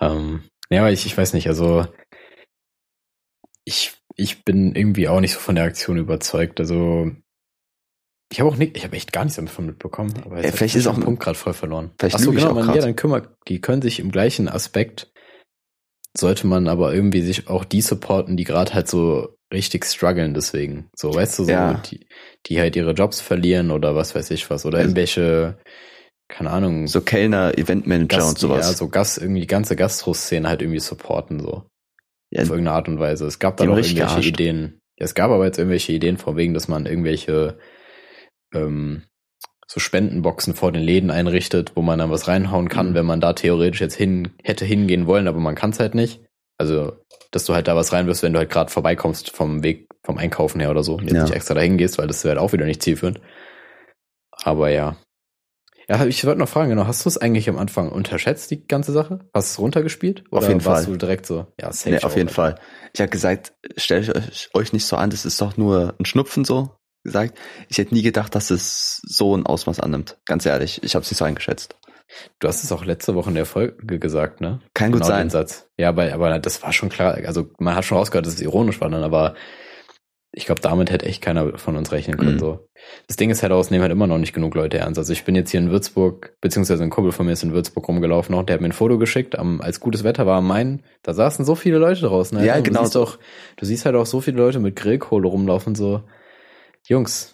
S1: ähm, ja, aber ich, ich weiß nicht, also ich, ich bin irgendwie auch nicht so von der Aktion überzeugt. Also ich habe auch nicht, ich habe echt gar nichts davon mitbekommen. Aber jetzt hab
S2: vielleicht
S1: ich
S2: ist auch
S1: den
S2: ein-
S1: Punkt gerade voll verloren.
S2: vielleicht
S1: Ach so,
S2: lüge ich
S1: genau, man, ja, dann kümmert, die können sich im gleichen Aspekt sollte man aber irgendwie sich auch die supporten, die gerade halt so richtig strugglen deswegen. So, weißt du, so,
S2: Ja.
S1: die, die halt ihre Jobs verlieren oder was weiß ich was. Oder
S2: Also-
S1: irgendwelche, keine Ahnung,
S2: So Kellner, Eventmanager
S1: Gast,
S2: und sowas.
S1: Ja, so Gast, irgendwie die ganze Gastro-Szene halt irgendwie supporten, so.
S2: Ja,
S1: Auf irgendeine Art und Weise. Es gab da noch irgendwelche
S2: gearscht.
S1: Ideen. Ja, es gab aber jetzt irgendwelche Ideen von wegen, dass man irgendwelche ähm, so Spendenboxen vor den Läden einrichtet, wo man dann was reinhauen kann,
S2: Mhm.
S1: wenn man da theoretisch jetzt hin hätte hingehen wollen, aber man kann es halt nicht. Also, dass du halt da was reinwirfst, wenn du halt gerade vorbeikommst vom Weg, vom Einkaufen her oder so, und jetzt
S2: Ja.
S1: nicht extra dahin gehst, weil das wäre halt auch wieder nicht zielführend. Aber ja. Ja, ich wollte noch fragen, genau, hast du es eigentlich am Anfang unterschätzt, die ganze Sache? Hast du es runtergespielt?
S2: Auf
S1: Oder
S2: jeden
S1: warst
S2: Fall.
S1: du direkt so, ja, safe
S2: nee, auf jeden. Fall. Ich habe gesagt, stellt euch nicht so an, das ist doch nur ein Schnupfen so gesagt. Ich hätte nie gedacht, dass es so ein Ausmaß annimmt. Ganz ehrlich, ich habe es nicht so eingeschätzt.
S1: Du hast es auch letzte Woche in der Folge gesagt, ne?
S2: Kann gut
S1: genau
S2: sein.
S1: Den Satz. Ja, aber, aber das war schon klar. Also man hat schon rausgehört, dass es ironisch war dann, aber ich glaube, damit hätte echt keiner von uns rechnen können.
S2: Mhm.
S1: So. Das Ding ist halt, aus nehmen halt immer noch nicht genug Leute ernst. Also ich bin jetzt hier in Würzburg, beziehungsweise ein Kumpel von mir ist in Würzburg rumgelaufen noch, der hat mir ein Foto geschickt, am, als gutes Wetter war am Main, da saßen so viele Leute draußen.
S2: Ja,
S1: Alter.
S2: genau
S1: Du siehst, auch, du siehst halt auch so viele Leute mit Grillkohle rumlaufen, so. Jungs,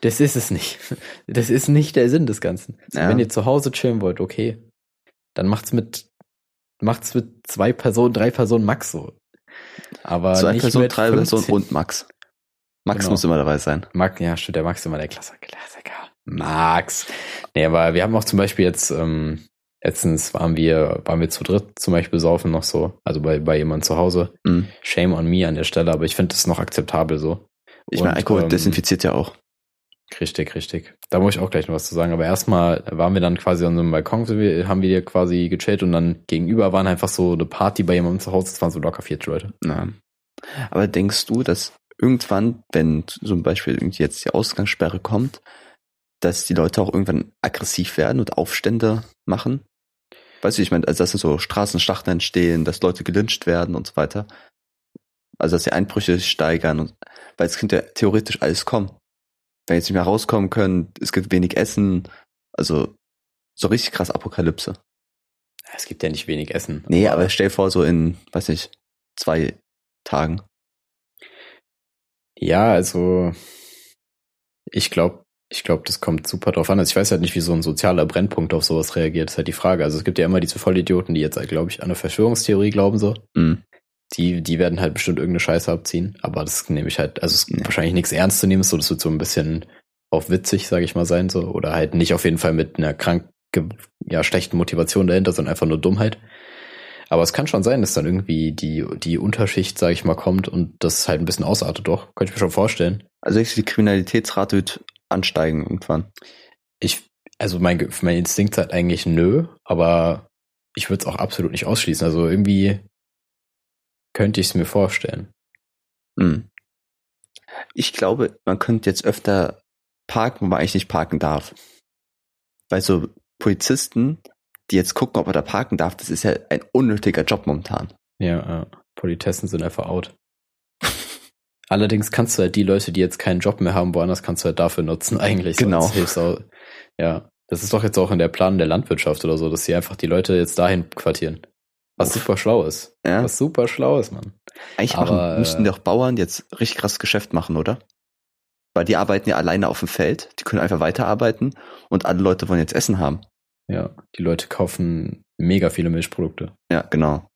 S1: das ist es nicht. Das ist nicht der Sinn des Ganzen. So,
S2: Ja.
S1: Wenn ihr zu Hause chillen wollt, okay, dann macht's mit, macht's mit zwei Personen, drei Personen max so. Aber
S2: Zwei
S1: nicht
S2: Personen,
S1: mit
S2: drei
S1: 15.
S2: Personen und Max. Max
S1: Genau.
S2: muss immer dabei sein.
S1: Max, ja, stimmt, der Max ist immer der Klasse, Klassiker. Max. Nee, aber wir haben auch zum Beispiel jetzt, ähm, letztens waren wir, waren wir zu dritt zum Beispiel saufen noch so, also bei, bei jemand zu Hause.
S2: Mhm.
S1: Shame on me an der Stelle, aber ich finde das noch akzeptabel so.
S2: Ich meine, Alkohol
S1: ähm,
S2: desinfiziert ja auch.
S1: Richtig, richtig. Da muss ich auch gleich noch was zu sagen. Aber erstmal waren wir dann quasi an so einem Balkon, haben wir quasi gechillt und dann gegenüber waren einfach so eine Party bei jemandem zu Hause. Es waren so locker 40 Leute.
S2: Ja. Aber denkst du, dass irgendwann, wenn zum Beispiel jetzt die Ausgangssperre kommt, dass die Leute auch irgendwann aggressiv werden und Aufstände machen? Weißt du, ich meine, also dass so Straßenschlachten entstehen, dass Leute gelyncht werden und so weiter. Also dass die Einbrüche steigern und weil es könnte ja theoretisch alles kommen. Wenn jetzt nicht mehr rauskommen können, es gibt wenig Essen, also so richtig krass Apokalypse.
S1: Es gibt ja nicht wenig Essen.
S2: Nee, aber stell dir vor, so in, weiß nicht, zwei Tagen.
S1: Ja, also ich glaube, ich glaube, das kommt super drauf an. Also ich weiß halt nicht, wie so ein sozialer Brennpunkt auf sowas reagiert. Das ist halt die Frage. Also es gibt ja immer diese Vollidioten, die jetzt, glaube ich, an eine Verschwörungstheorie glauben so.
S2: Mhm.
S1: Die, die werden halt bestimmt irgendeine Scheiße abziehen. Aber das nehme ich halt, also es ist
S2: Ja.
S1: wahrscheinlich nichts ernst zu nehmen. So, das wird so ein bisschen auf witzig, sage ich mal, sein. So. Oder halt nicht auf jeden Fall mit einer krank, ja, schlechten Motivation dahinter, sondern einfach nur Dummheit. Aber es kann schon sein, dass dann irgendwie die, die Unterschicht, sage ich mal, kommt und das halt ein bisschen ausartet, doch. Könnte ich mir schon vorstellen.
S2: Also die Kriminalitätsrate wird ansteigen irgendwann?
S1: Ich, also mein, mein Instinkt sagt eigentlich nö, aber ich würde es auch absolut nicht ausschließen. Also irgendwie könnte ich es mir vorstellen.
S2: Hm. Ich glaube, man könnte jetzt öfter parken, wo man eigentlich nicht parken darf. Weil so Polizisten, die jetzt gucken, ob man da parken darf, das ist ja ein unnötiger Job momentan.
S1: Ja, äh, Politessen sind einfach out. Allerdings kannst du halt die Leute, die jetzt keinen Job mehr haben, woanders kannst du halt dafür nutzen, eigentlich.
S2: Genau.
S1: Auch, ja, das ist doch jetzt auch in der Plan der Landwirtschaft oder so, dass sie einfach die Leute jetzt dahin quartieren. Was super schlau ist.
S2: Ja?
S1: Was super schlau ist, Mann.
S2: Eigentlich
S1: aber,
S2: machen, müssten
S1: äh,
S2: doch Bauern jetzt richtig krasses Geschäft machen, oder? Weil die arbeiten ja alleine auf dem Feld, die können einfach weiterarbeiten und alle Leute wollen jetzt Essen haben.
S1: Ja, die Leute kaufen mega viele Milchprodukte.
S2: Ja, genau.
S1: Ja,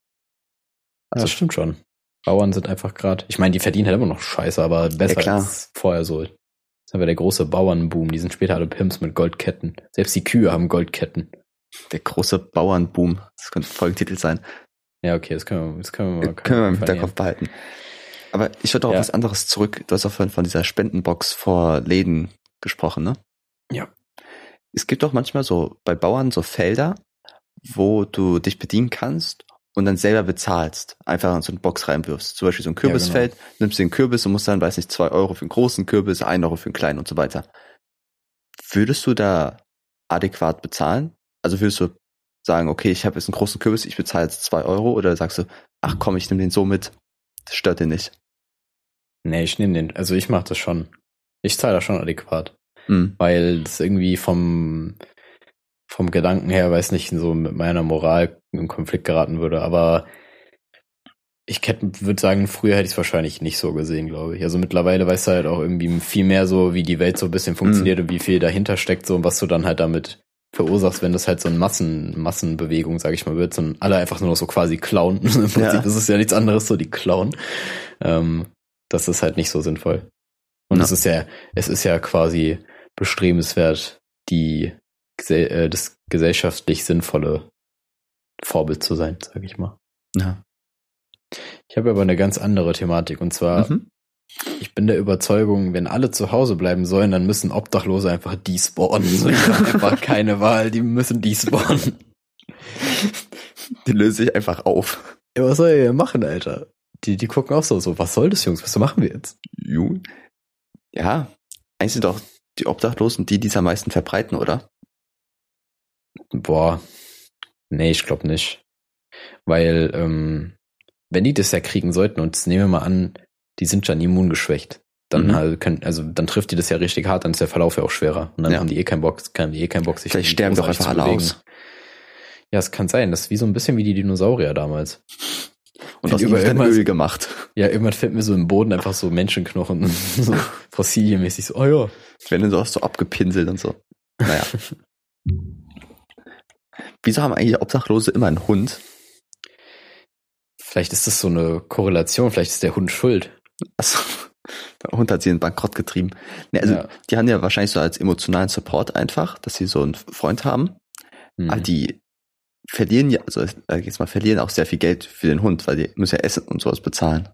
S2: Also-
S1: das stimmt schon. Bauern sind einfach gerade. Ich meine, die verdienen halt immer noch scheiße, aber besser
S2: klar.
S1: als vorher so. Das ist aber der große Bauernboom. Die sind später alle Pimps mit Goldketten. Selbst die Kühe haben Goldketten.
S2: Der große Bauernboom. Das könnte Folgentitel sein.
S1: Ja, okay, das können wir, das können wir mal.
S2: Können wir im. Hinterkopf behalten. Aber ich würde auch
S1: Ja.
S2: auf was anderes zurück. Du hast auch vorhin von dieser Spendenbox vor Läden gesprochen, ne?
S1: Ja.
S2: Es gibt doch manchmal so bei Bauern so Felder, wo du dich bedienen kannst und dann selber bezahlst. Einfach in so eine Box reinwirfst. Zum Beispiel so ein
S1: genau.
S2: Kürbisfeld, nimmst den Kürbis und musst dann, weiß nicht, zwei Euro für einen großen Kürbis, ein Euro für einen kleinen und so weiter. Würdest du da adäquat bezahlen? Also würdest du sagen, okay, ich habe jetzt einen großen Kürbis, ich bezahle jetzt zwei Euro oder sagst du, ach komm, ich nehme den so mit, das stört dir nicht.
S1: Nee, ich nehme den. Also ich mache das schon. Ich zahle das schon adäquat.
S2: Hm.
S1: Weil das irgendwie vom, vom Gedanken her, weiß nicht, so mit meiner Moral in Konflikt geraten würde. Aber ich würde sagen, früher hätte ich es wahrscheinlich nicht so gesehen, glaube ich. Also mittlerweile weißt du halt auch irgendwie viel mehr so, wie die Welt so ein bisschen funktioniert und wie viel dahinter steckt so und was du dann halt damit verursachst, wenn das halt so eine Massen, Massenbewegung, sage ich mal, wird, und alle einfach nur noch so quasi klauen. Im Prinzip
S2: Ja.
S1: ist es ja nichts anderes, so die klauen. Ähm, das ist halt nicht so sinnvoll. Und
S2: Ja.
S1: es ist ja, es ist ja quasi bestrebenswert, die äh, das gesellschaftlich sinnvolle Vorbild zu sein, sage ich mal.
S2: Ja.
S1: Ich habe aber eine ganz andere Thematik und zwar,
S2: Mhm.
S1: Ich bin der Überzeugung, wenn alle zu Hause bleiben sollen, dann müssen Obdachlose einfach despawnen. So, die haben einfach keine Wahl, die müssen despawnen.
S2: Die löse ich einfach auf.
S1: Ja, was soll ihr machen, Alter? Die, die gucken auch so, so, was soll das, Jungs? Was machen wir jetzt?
S2: Ju. Ja, eigentlich sind doch die Obdachlosen die, die es am meisten verbreiten, oder?
S1: Boah, nee, ich glaube nicht. Weil, ähm, wenn die das ja kriegen sollten, und das nehmen wir mal an, die sind schon immungeschwächt, dann
S2: Mhm.
S1: halt können, also dann trifft die das ja richtig hart, dann ist der Verlauf ja auch schwerer. Und dann
S2: Ja.
S1: haben die eh keinen Bock, kann die eh keinen Bock, sich
S2: Vielleicht sterben doch einfach alle aus.
S1: Ja, es kann sein. Das ist wie so ein bisschen wie die Dinosaurier damals.
S2: Und
S1: Wenn
S2: aus
S1: über
S2: dann
S1: irgendwas-
S2: Öl gemacht.
S1: Ja, irgendwann fällt mir so im Boden einfach so Menschenknochen, so fossilienmäßig so, oh ja.
S2: Werden dann so auch so abgepinselt und so. Naja. Wieso haben eigentlich Obdachlose immer einen Hund?
S1: Vielleicht ist das so eine Korrelation, vielleicht ist der Hund schuld.
S2: Also, Der Hund hat sie in Bankrott getrieben. Nee, also
S1: Ja.
S2: die haben ja wahrscheinlich so als emotionalen Support einfach, dass sie so einen Freund haben.
S1: Mhm.
S2: Aber die verlieren ja, also jetzt mal verlieren auch sehr viel Geld für den Hund, weil die müssen ja Essen und sowas bezahlen.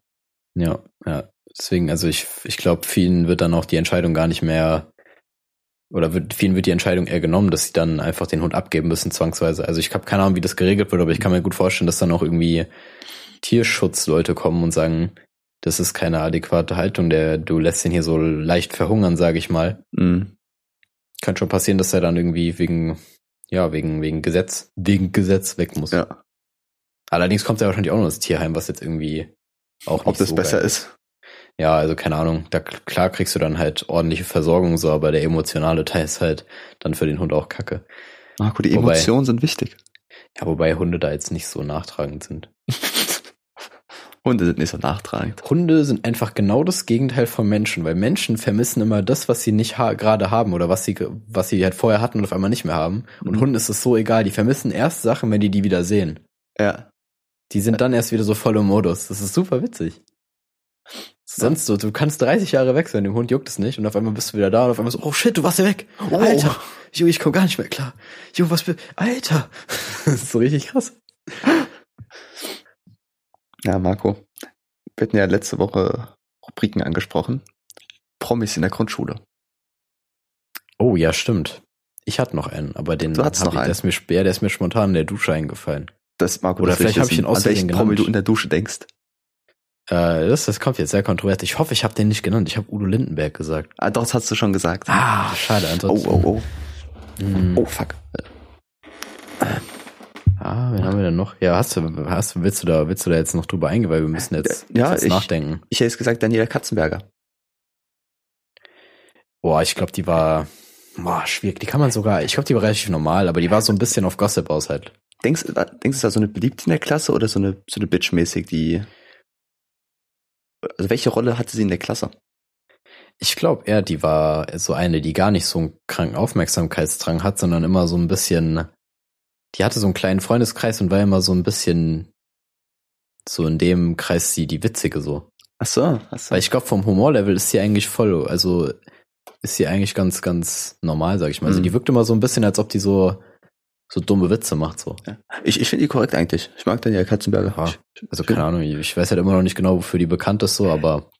S1: Ja, ja. Deswegen, also ich, ich glaube, vielen wird dann auch die Entscheidung gar nicht mehr, oder wird, vielen wird die Entscheidung eher genommen, dass sie dann einfach den Hund abgeben müssen, zwangsweise. Also ich habe keine Ahnung, wie das geregelt wird, aber ich kann mir gut vorstellen, dass dann auch irgendwie Tierschutzleute kommen und sagen, das ist keine adäquate Haltung, der, du lässt ihn hier so leicht verhungern, sage ich mal.
S2: Mhm.
S1: Kann schon passieren, dass er dann irgendwie wegen, ja, wegen, wegen Gesetz, wegen Gesetz weg muss.
S2: Ja.
S1: Allerdings kommt er wahrscheinlich auch noch ins Tierheim, was jetzt irgendwie auch
S2: Ob
S1: nicht
S2: das
S1: so
S2: besser
S1: geil
S2: ist.
S1: Ja, also keine Ahnung. Da klar kriegst du dann halt ordentliche Versorgung so, aber der emotionale Teil ist halt dann für den Hund auch Kacke.
S2: Marco, die
S1: Wobei-
S2: Emotionen sind wichtig.
S1: Ja, wobei Hunde da jetzt nicht so nachtragend sind.
S2: Hunde sind nicht so nachtragend.
S1: Hunde sind einfach genau das Gegenteil von Menschen, weil Menschen vermissen immer das, was sie nicht ha gerade haben oder was sie was sie halt vorher hatten und auf einmal nicht mehr haben. Und
S2: Mhm.
S1: Hunden ist es so egal, die vermissen erst Sachen, wenn die die wieder sehen.
S2: Ja.
S1: Die sind dann erst wieder so voll im Modus. Das ist super witzig. Sonst so, du kannst 30 Jahre weg sein, dem Hund juckt es nicht und auf einmal bist du wieder da und auf einmal so, oh shit, du warst ja weg.
S2: Oh.
S1: Alter, Jo, ich komm gar nicht mehr klar. Jo, was für, Alter. Das ist so richtig krass.
S2: Ja, Marco. Wir hatten ja letzte Woche Rubriken angesprochen. Promis in der Grundschule.
S1: Oh, ja, stimmt. Ich hatte noch einen, aber den
S2: Du hattest noch
S1: ich,
S2: einen.
S1: der ist mir, ja, der ist mir spontan in der Dusche eingefallen.
S2: Das, Marco,
S1: Oder
S2: das
S1: vielleicht hab ich ihn aus
S2: welchen Promi du in der Dusche denkst.
S1: Äh, das, das kommt jetzt sehr kontrovers. Ich hoffe, ich habe den nicht genannt. Ich habe Udo Lindenberg gesagt.
S2: Ah, doch, das hast du schon gesagt.
S1: Ah, schade,
S2: oh,
S1: ansonsten.
S2: oh, oh.
S1: Hm.
S2: Oh, fuck.
S1: Ah, wen haben wir denn noch? Ja, hast du, hast, willst du da, willst du da jetzt noch drüber eingehen, weil wir müssen jetzt,
S2: Ja,
S1: jetzt
S2: ich-
S1: nachdenken.
S2: Ich hätte jetzt gesagt Daniela Katzenberger.
S1: Boah, ich glaube, die war, boah, schwierig. Die kann man sogar, ich glaube, die war relativ normal, aber die war so ein bisschen auf Gossip aus halt.
S2: Denkst, du, denkst du, war so eine Beliebte in der Klasse oder so eine, so eine Bitch-mäßig, die. Also welche Rolle hatte sie in der Klasse?
S1: Ich glaube eher, die war so eine, die gar nicht so einen kranken Aufmerksamkeitsdrang hat, sondern immer so ein bisschen, die hatte so einen kleinen Freundeskreis und war immer so ein bisschen so in dem Kreis sie die Witzige so.
S2: Ach so, ach so.
S1: Weil ich glaube, vom Humorlevel ist sie eigentlich voll, also ist sie eigentlich ganz, ganz normal, sag ich mal. Also
S2: Mhm.
S1: die wirkt immer so ein bisschen, als ob die so, so dumme Witze macht, so.
S2: Ich, ich finde die korrekt eigentlich. Ich mag Daniela Katzenberger.
S1: Ja,
S2: Ich,
S1: Also keine Ahnung, ich weiß halt immer noch nicht genau, wofür die bekannt ist, so, aber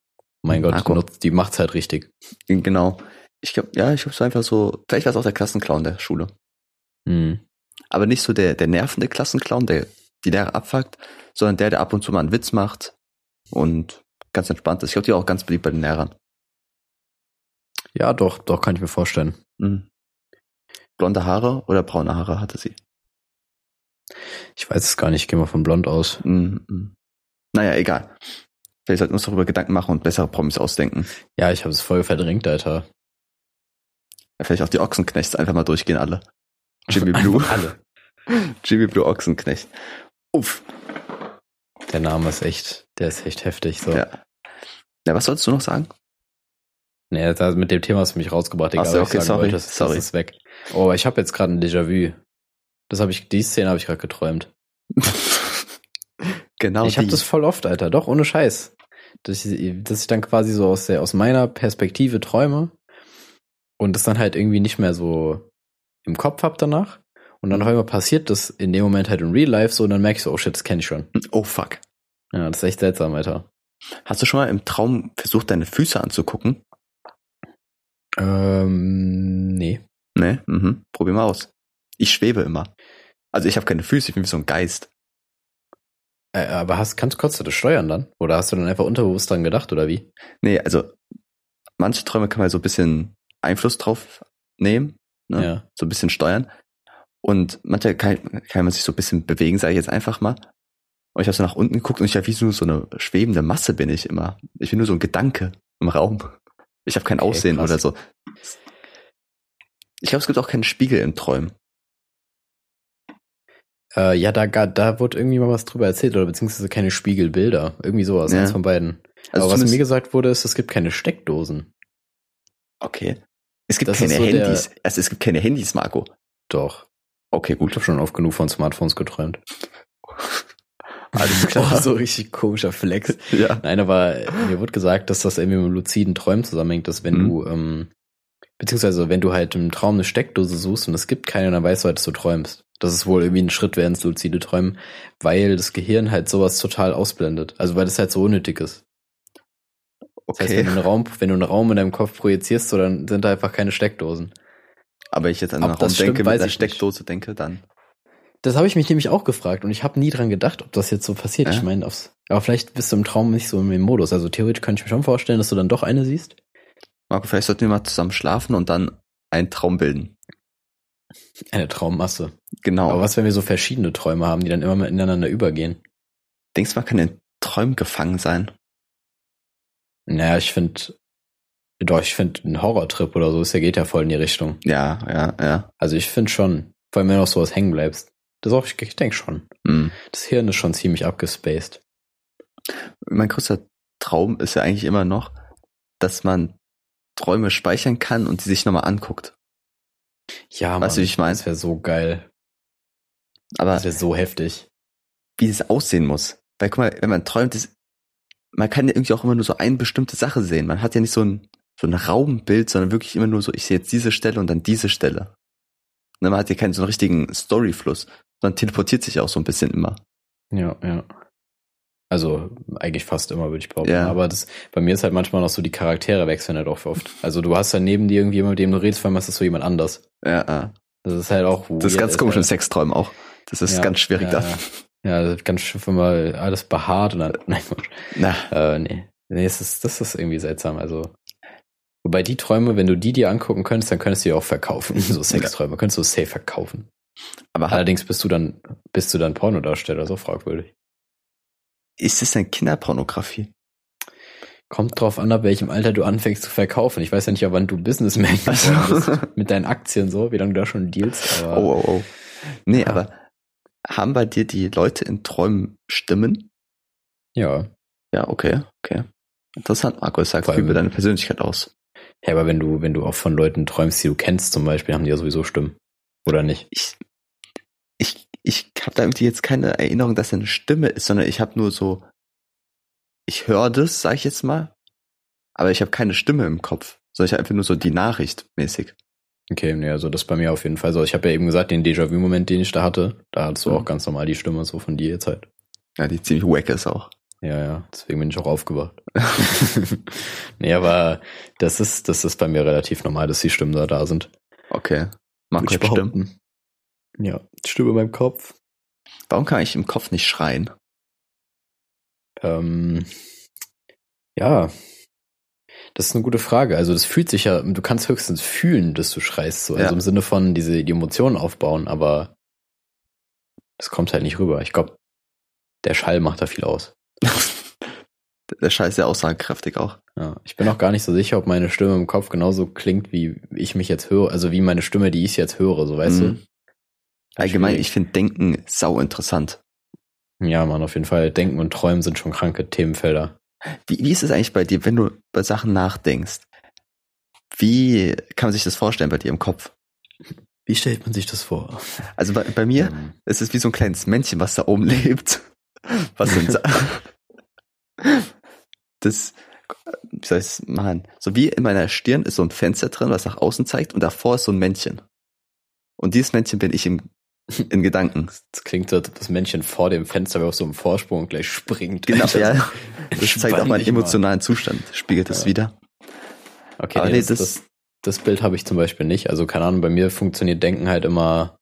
S1: mein Gott,
S2: Marco.
S1: nutzt- die macht's halt richtig.
S2: genau. Ich glaube, ja, ich glaube, so einfach so, vielleicht war es auch der Klassenclown der Schule.
S1: Hm.
S2: Aber nicht so der, der nervende Klassenclown, der die Lehrer abfuckt, sondern der, der ab und zu mal einen Witz macht und ganz entspannt ist. Ich glaube, die auch ganz beliebt bei den Lehrern.
S1: Ja, doch, doch, kann ich mir vorstellen.
S2: Mhm. Blonde Haare oder braune Haare hatte sie.
S1: Ich weiß es gar nicht, ich gehe mal von blond aus.
S2: Mhm. Naja, egal. Vielleicht sollten wir uns darüber Gedanken machen und bessere Promis ausdenken.
S1: Ja, ich habe es voll verdrängt, Alter.
S2: Ja, Vielleicht auch die Ochsenknechts einfach mal durchgehen, alle. Jimmy Blue.
S1: Alle.
S2: Jimmy Blue Ochsenknecht. Uff.
S1: Der Name ist echt, der ist echt heftig. So.
S2: Ja. Ja, was sollst du noch sagen?
S1: Nee, da, mit dem Thema hast du mich rausgebracht, egal
S2: Ach so,
S1: was ich
S2: okay,
S1: sagen
S2: sorry,
S1: wollte. Das,
S2: sorry.
S1: das ist weg. Oh, aber ich habe jetzt gerade ein Déjà-vu. Das habe ich, die Szene habe ich gerade geträumt.
S2: genau
S1: ich habe das voll oft, Alter. Doch, ohne Scheiß. Dass ich, dass ich dann quasi so aus, der, aus meiner Perspektive träume und das dann halt irgendwie nicht mehr so im Kopf hab danach. Und dann auf einmal passiert das in dem Moment halt in Real Life so und dann ich so, oh shit, das kenne ich schon.
S2: oh fuck.
S1: Ja, das ist echt seltsam, Alter.
S2: Hast du schon mal im Traum versucht, deine Füße anzugucken?
S1: Ähm, nee.
S2: Nee? Mhm. Probier mal aus. Ich schwebe immer. Also ich habe keine Füße, ich bin wie so ein Geist.
S1: Äh, aber hast, kannst, kannst du das steuern dann? Oder hast du dann einfach unterbewusst dran gedacht, oder wie?
S2: Nee, also manche Träume kann man so ein bisschen Einfluss drauf nehmen, ne?
S1: Ja.
S2: so ein bisschen steuern. Und manchmal kann, kann man sich so ein bisschen bewegen, sage ich jetzt einfach mal. Und ich habe so nach unten geguckt und ich habe wie so, so eine schwebende Masse bin ich immer. Ich bin nur so ein Gedanke im Raum. Ich habe kein
S1: Okay,
S2: Aussehen
S1: krass.
S2: oder so. Ich glaube, es gibt auch keinen Spiegel in Träumen.
S1: Äh, ja, da, da wurde irgendwie mal was drüber erzählt, oder beziehungsweise keine Spiegelbilder. Irgendwie sowas,
S2: Ja.
S1: eins von beiden.
S2: Also
S1: Aber was mir gesagt wurde, ist, es gibt keine Steckdosen.
S2: Okay. Es gibt
S1: Das
S2: keine
S1: so
S2: Handys. Also es gibt keine Handys, Marco.
S1: Doch.
S2: Okay,
S1: Ich
S2: gut.
S1: habe schon oft genug von Smartphones geträumt.
S2: Alles klar.
S1: Oh, so richtig komischer Flex.
S2: Ja.
S1: Nein, aber mir wurde gesagt, dass das irgendwie mit luziden Träumen zusammenhängt, dass wenn
S2: Mhm.
S1: du, ähm, beziehungsweise wenn du halt im Traum eine Steckdose suchst und es gibt keine, dann weißt du halt, dass du träumst. Das ist wohl irgendwie ein Schritt wäre ins luzide Träumen, weil das Gehirn halt sowas total ausblendet. Also weil das halt so unnötig ist. Das heißt, wenn
S2: Okay.
S1: du einen Raum, wenn du einen Raum in deinem Kopf projizierst, so, dann sind da einfach keine Steckdosen.
S2: Aber ich jetzt an
S1: Ob
S2: einen
S1: das
S2: Raum
S1: stimmt,
S2: denke,
S1: weiß
S2: mit der
S1: ich nicht.
S2: Steckdose denke, dann.
S1: Das habe ich mich nämlich auch gefragt und ich habe nie dran gedacht, ob das jetzt so passiert.
S2: Ja.
S1: Ich meine, aber vielleicht bist du im Traum nicht so im Modus. Also theoretisch könnte ich mir schon vorstellen, dass du dann doch eine siehst.
S2: Marco, vielleicht sollten wir mal zusammen schlafen und dann einen Traum bilden.
S1: Eine Traummasse.
S2: Genau.
S1: Aber was, wenn wir so verschiedene Träume haben, die dann immer miteinander übergehen?
S2: Denkst du, man kann in Träumen gefangen sein?
S1: Naja, ich finde, doch, ich finde, ein Horrortrip oder so, ist ja geht ja voll in die Richtung.
S2: Ja, ja, ja.
S1: Also ich finde schon, vor allem wenn du auf sowas hängen bleibst. Das auch, ich, ich denke schon.
S2: Hm.
S1: Das Hirn ist schon ziemlich abgespaced.
S2: Mein größter Traum ist ja eigentlich immer noch, dass man Träume speichern kann und die sich nochmal anguckt.
S1: Ja,
S2: Weißt du, wie ich mein?
S1: Das wäre so geil.
S2: Aber
S1: Das wäre so heftig.
S2: wie das aussehen muss. Weil guck mal, wenn man träumt, ist, man kann ja irgendwie auch immer nur so eine bestimmte Sache sehen. Man hat ja nicht so ein, so ein Raumbild, sondern wirklich immer nur so, ich sehe jetzt diese Stelle und dann diese Stelle. Ne, man hat ja keinen so einen richtigen Storyfluss. Man teleportiert sich auch so ein bisschen immer.
S1: Ja, ja. Also eigentlich fast immer, würde ich behaupten.
S2: Ja.
S1: Aber das, bei mir ist halt manchmal noch so, die Charaktere wechseln halt auch oft. Also du hast halt neben dir irgendjemand, mit dem du redest, vor allem ist das so jemand anders.
S2: Ja, ja.
S1: Das ist halt auch
S2: Das ist ganz komisch im Sexträumen auch. Das ist
S1: Ja,
S2: ganz schwierig
S1: ja,
S2: da.
S1: Ja, das ganz schön, wenn mal alles behaart und dann, nein.
S2: Na,
S1: äh, nee. Nee, es ist, das ist irgendwie seltsam. Also, wobei die Träume, wenn du die dir angucken könntest, dann könntest du die auch verkaufen. So Sexträume könntest du safe verkaufen.
S2: aber
S1: Allerdings bist du dann, bist du dann Pornodarsteller, so fragwürdig.
S2: ist es denn Kinderpornografie?
S1: Kommt drauf an, ab welchem Alter du anfängst zu verkaufen. Ich weiß ja nicht, ab wann du Businessman
S2: Also-
S1: bist. Mit deinen Aktien so, wie lange du da schon dealst. Aber
S2: Oh, oh, oh. Nee,
S1: Ja.
S2: aber haben bei dir die Leute in Träumen Stimmen?
S1: ja.
S2: Ja, okay, okay. Interessant, sagt
S1: Vor
S2: viel
S1: allem-
S2: über deine Persönlichkeit aus.
S1: Ja, aber wenn du, wenn du auch von Leuten träumst, die du kennst zum Beispiel, haben die ja sowieso Stimmen. Oder nicht?
S2: Ich, ich, ich habe da irgendwie jetzt keine Erinnerung, dass er eine Stimme ist, sondern ich habe nur so, ich höre das, sag ich jetzt mal, aber ich habe keine Stimme im Kopf, sondern ich habe einfach nur so die Nachricht mäßig.
S1: Okay, nee, also das bei mir auf jeden Fall so. Ich habe ja eben gesagt, den Déjà-vu-Moment, den ich da hatte, da hattest du
S2: Mhm.
S1: auch ganz normal die Stimme so von dir jetzt halt.
S2: Ja, die ziemlich wack ist auch.
S1: Ja, ja, deswegen bin ich auch aufgewacht. nee, aber das ist, das ist bei mir relativ normal, dass die Stimmen da da sind.
S2: Okay.
S1: Würde ich
S2: hat Stimmen.
S1: behaupten. Ja, Stimme in meinem Kopf.
S2: Warum kann ich im Kopf nicht schreien?
S1: Ähm, ja, das ist eine gute Frage. Also das fühlt sich ja, du kannst höchstens fühlen, dass du schreist, so. Also
S2: Ja.
S1: im Sinne von diese die Emotionen aufbauen, aber das kommt halt nicht rüber. Ich glaube, der Schall macht da viel aus.
S2: Der Scheiß ist ja aussagekräftig auch.
S1: Ja, ich bin auch gar nicht so sicher, ob meine Stimme im Kopf genauso klingt, wie ich mich jetzt höre, also wie meine Stimme, die ich jetzt höre, so weißt
S2: Mhm. Allgemein, ich finde Denken sau interessant.
S1: du? Ja, man, auf jeden Fall. Denken und Träumen sind schon kranke Themenfelder.
S2: Wie, wie ist es eigentlich bei dir, wenn du bei Sachen nachdenkst? Wie kann man sich das vorstellen bei dir im Kopf?
S1: Wie stellt man sich das vor?
S2: Also bei, bei mir
S1: Ähm,
S2: ist es wie so ein kleines Männchen, was da oben lebt. Was denn sa- Das, wie soll ich es machen? So wie in meiner Stirn ist so ein Fenster drin, was nach außen zeigt, und davor ist so ein Männchen. Und dieses Männchen bin ich im, in Gedanken.
S1: Das klingt so, ob das Männchen vor dem Fenster auf so einem Vorsprung und gleich springt.
S2: Genau, ja. Das zeigt auch meinen
S1: dich mal.
S2: emotionalen Zustand, spiegelt es
S1: Ja.
S2: wieder.
S1: Okay, nee, das,
S2: das-
S1: das, das Bild habe ich zum Beispiel nicht. Also keine Ahnung, bei mir funktioniert Denken halt immer.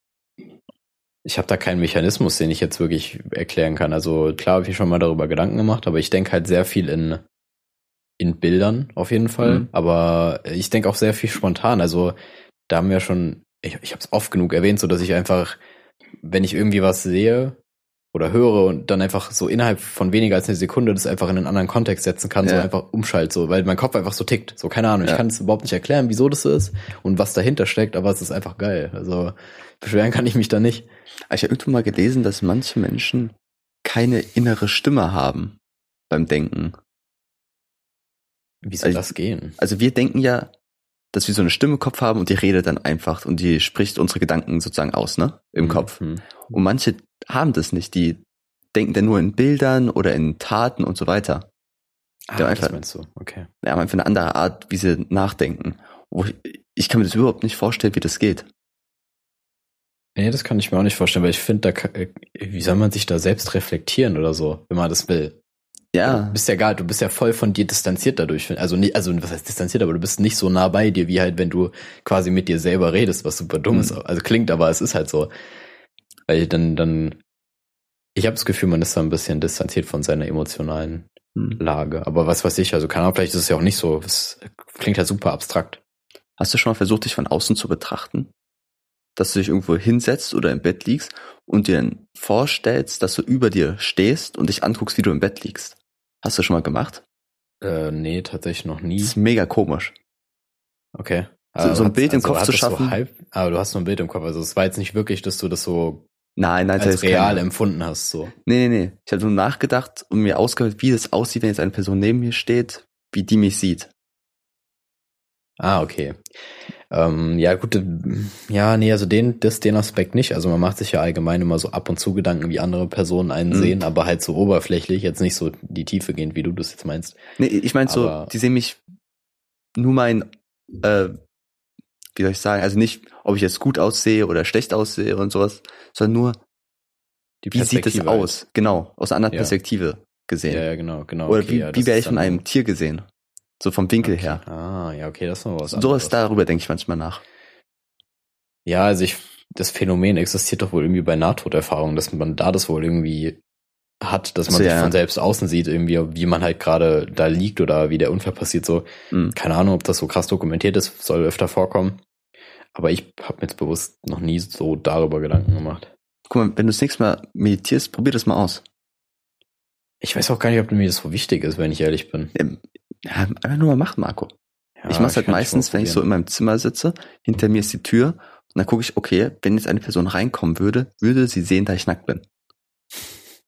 S1: Ich habe da keinen Mechanismus, den ich jetzt wirklich erklären kann. Also klar habe ich schon mal darüber Gedanken gemacht, aber ich denke halt sehr viel in in Bildern auf jeden Fall.
S2: Mhm.
S1: Aber ich denke auch sehr viel spontan. Also da haben wir schon, ich, ich habe es oft genug erwähnt, so dass ich einfach, wenn ich irgendwie was sehe oder höre und dann einfach so innerhalb von weniger als eine Sekunde das einfach in einen anderen Kontext setzen kann, so
S2: Ja.
S1: einfach umschalt, so, weil mein Kopf einfach so tickt. So, keine Ahnung,
S2: Ja.
S1: ich kann es überhaupt nicht erklären, wieso das so ist und was dahinter steckt, aber es ist einfach geil. Also beschweren kann ich mich da nicht.
S2: Ich habe irgendwo mal gelesen, dass manche Menschen keine innere Stimme haben beim Denken.
S1: Wie soll
S2: Also-
S1: das gehen?
S2: Also wir denken ja, dass wir so eine Stimme im Kopf haben und die redet dann einfach und die spricht unsere Gedanken sozusagen aus, ne? Im Kopf.
S1: Mhm.
S2: Und manche haben das nicht, die denken dann nur in Bildern oder in Taten und so weiter.
S1: Ah,
S2: Der
S1: das
S2: einfach-
S1: meinst du, okay.
S2: Die haben einfach eine andere Art, wie sie nachdenken. Ich, ich kann mir das überhaupt nicht vorstellen, wie das geht.
S1: Nee, das kann ich mir auch nicht vorstellen, weil ich finde, da, äh, wie soll man sich da selbst reflektieren oder so, wenn man das will? Du
S2: Ja,
S1: bist ja gar, du bist ja voll von dir distanziert dadurch. Also nicht, also was heißt distanziert, aber du bist nicht so nah bei dir, wie halt, wenn du quasi mit dir selber redest, was super dumm
S2: Mhm.
S1: ist. Also klingt, aber es ist halt so. Weil dann, dann, ich habe das Gefühl, man ist da ein bisschen distanziert von seiner emotionalen
S2: Hm.
S1: Lage. Aber was weiß ich, also keine Ahnung, vielleicht ist es ja auch nicht so. Es klingt halt super abstrakt.
S2: Hast du schon mal versucht, dich von außen zu betrachten? Dass du dich irgendwo hinsetzt oder im Bett liegst und dir vorstellst, dass du über dir stehst und dich anguckst, wie du im Bett liegst. Hast du schon mal gemacht?
S1: Äh, nee, tatsächlich noch nie.
S2: Das ist mega komisch.
S1: Okay.
S2: So- so ein
S1: hat-
S2: Bild im Kopf zu
S1: das
S2: schaffen?
S1: So halb, aber du hast nur ein Bild im Kopf. Also es war jetzt nicht wirklich, dass du das so
S2: Nein, nein, das
S1: als
S2: ist keine-
S1: real empfunden hast. So.
S2: Nee, nee, nee. Ich habe nur nachgedacht und mir ausgehört, wie es aussieht, wenn jetzt eine Person neben mir steht, wie die mich sieht.
S1: Ah, okay. Ähm, ja, gut, äh, ja, nee, also den, das, den Aspekt nicht. Also man macht sich ja allgemein immer so ab und zu Gedanken, wie andere Personen einen
S2: Mhm.
S1: sehen, aber halt so oberflächlich, jetzt nicht so die Tiefe gehend, wie du das jetzt meinst.
S2: Nee, ich meine so, die sehen mich nur mein, äh, wie soll ich sagen, also nicht, ob ich jetzt gut aussehe oder schlecht aussehe und sowas, sondern nur, wie sieht es
S1: halt.
S2: aus? Genau, aus einer anderen
S1: Ja.
S2: Perspektive gesehen.
S1: Ja, ja, genau, genau.
S2: Oder
S1: okay,
S2: wie,
S1: ja,
S2: wie wäre ich von einem Tier gesehen? So vom Winkel
S1: okay.
S2: her.
S1: Ah, ja, okay, das ist noch was anderes.
S2: darüber denke ich manchmal nach.
S1: Ja, also ich, das Phänomen existiert doch wohl irgendwie bei Nahtoderfahrungen, dass man da das wohl irgendwie hat, dass man
S2: So,
S1: sich
S2: ja.
S1: von selbst außen sieht, irgendwie, wie man halt gerade da liegt oder wie der Unfall passiert, so.
S2: Mhm.
S1: Keine Ahnung, ob das so krass dokumentiert ist, soll öfter vorkommen. Aber ich habe mir jetzt bewusst noch nie so darüber Gedanken gemacht.
S2: Guck mal, wenn du das nächste Mal meditierst, probier das mal aus.
S1: Ich weiß auch gar nicht, ob mir das so wichtig ist, wenn ich ehrlich bin.
S2: Ja, einfach nur mal machen, Marco.
S1: Ja,
S2: ich mach's halt meistens, wenn ich so in meinem Zimmer sitze, hinter mir ist die Tür und dann gucke ich, okay, wenn jetzt eine Person reinkommen würde, würde sie sehen, da ich nackt bin.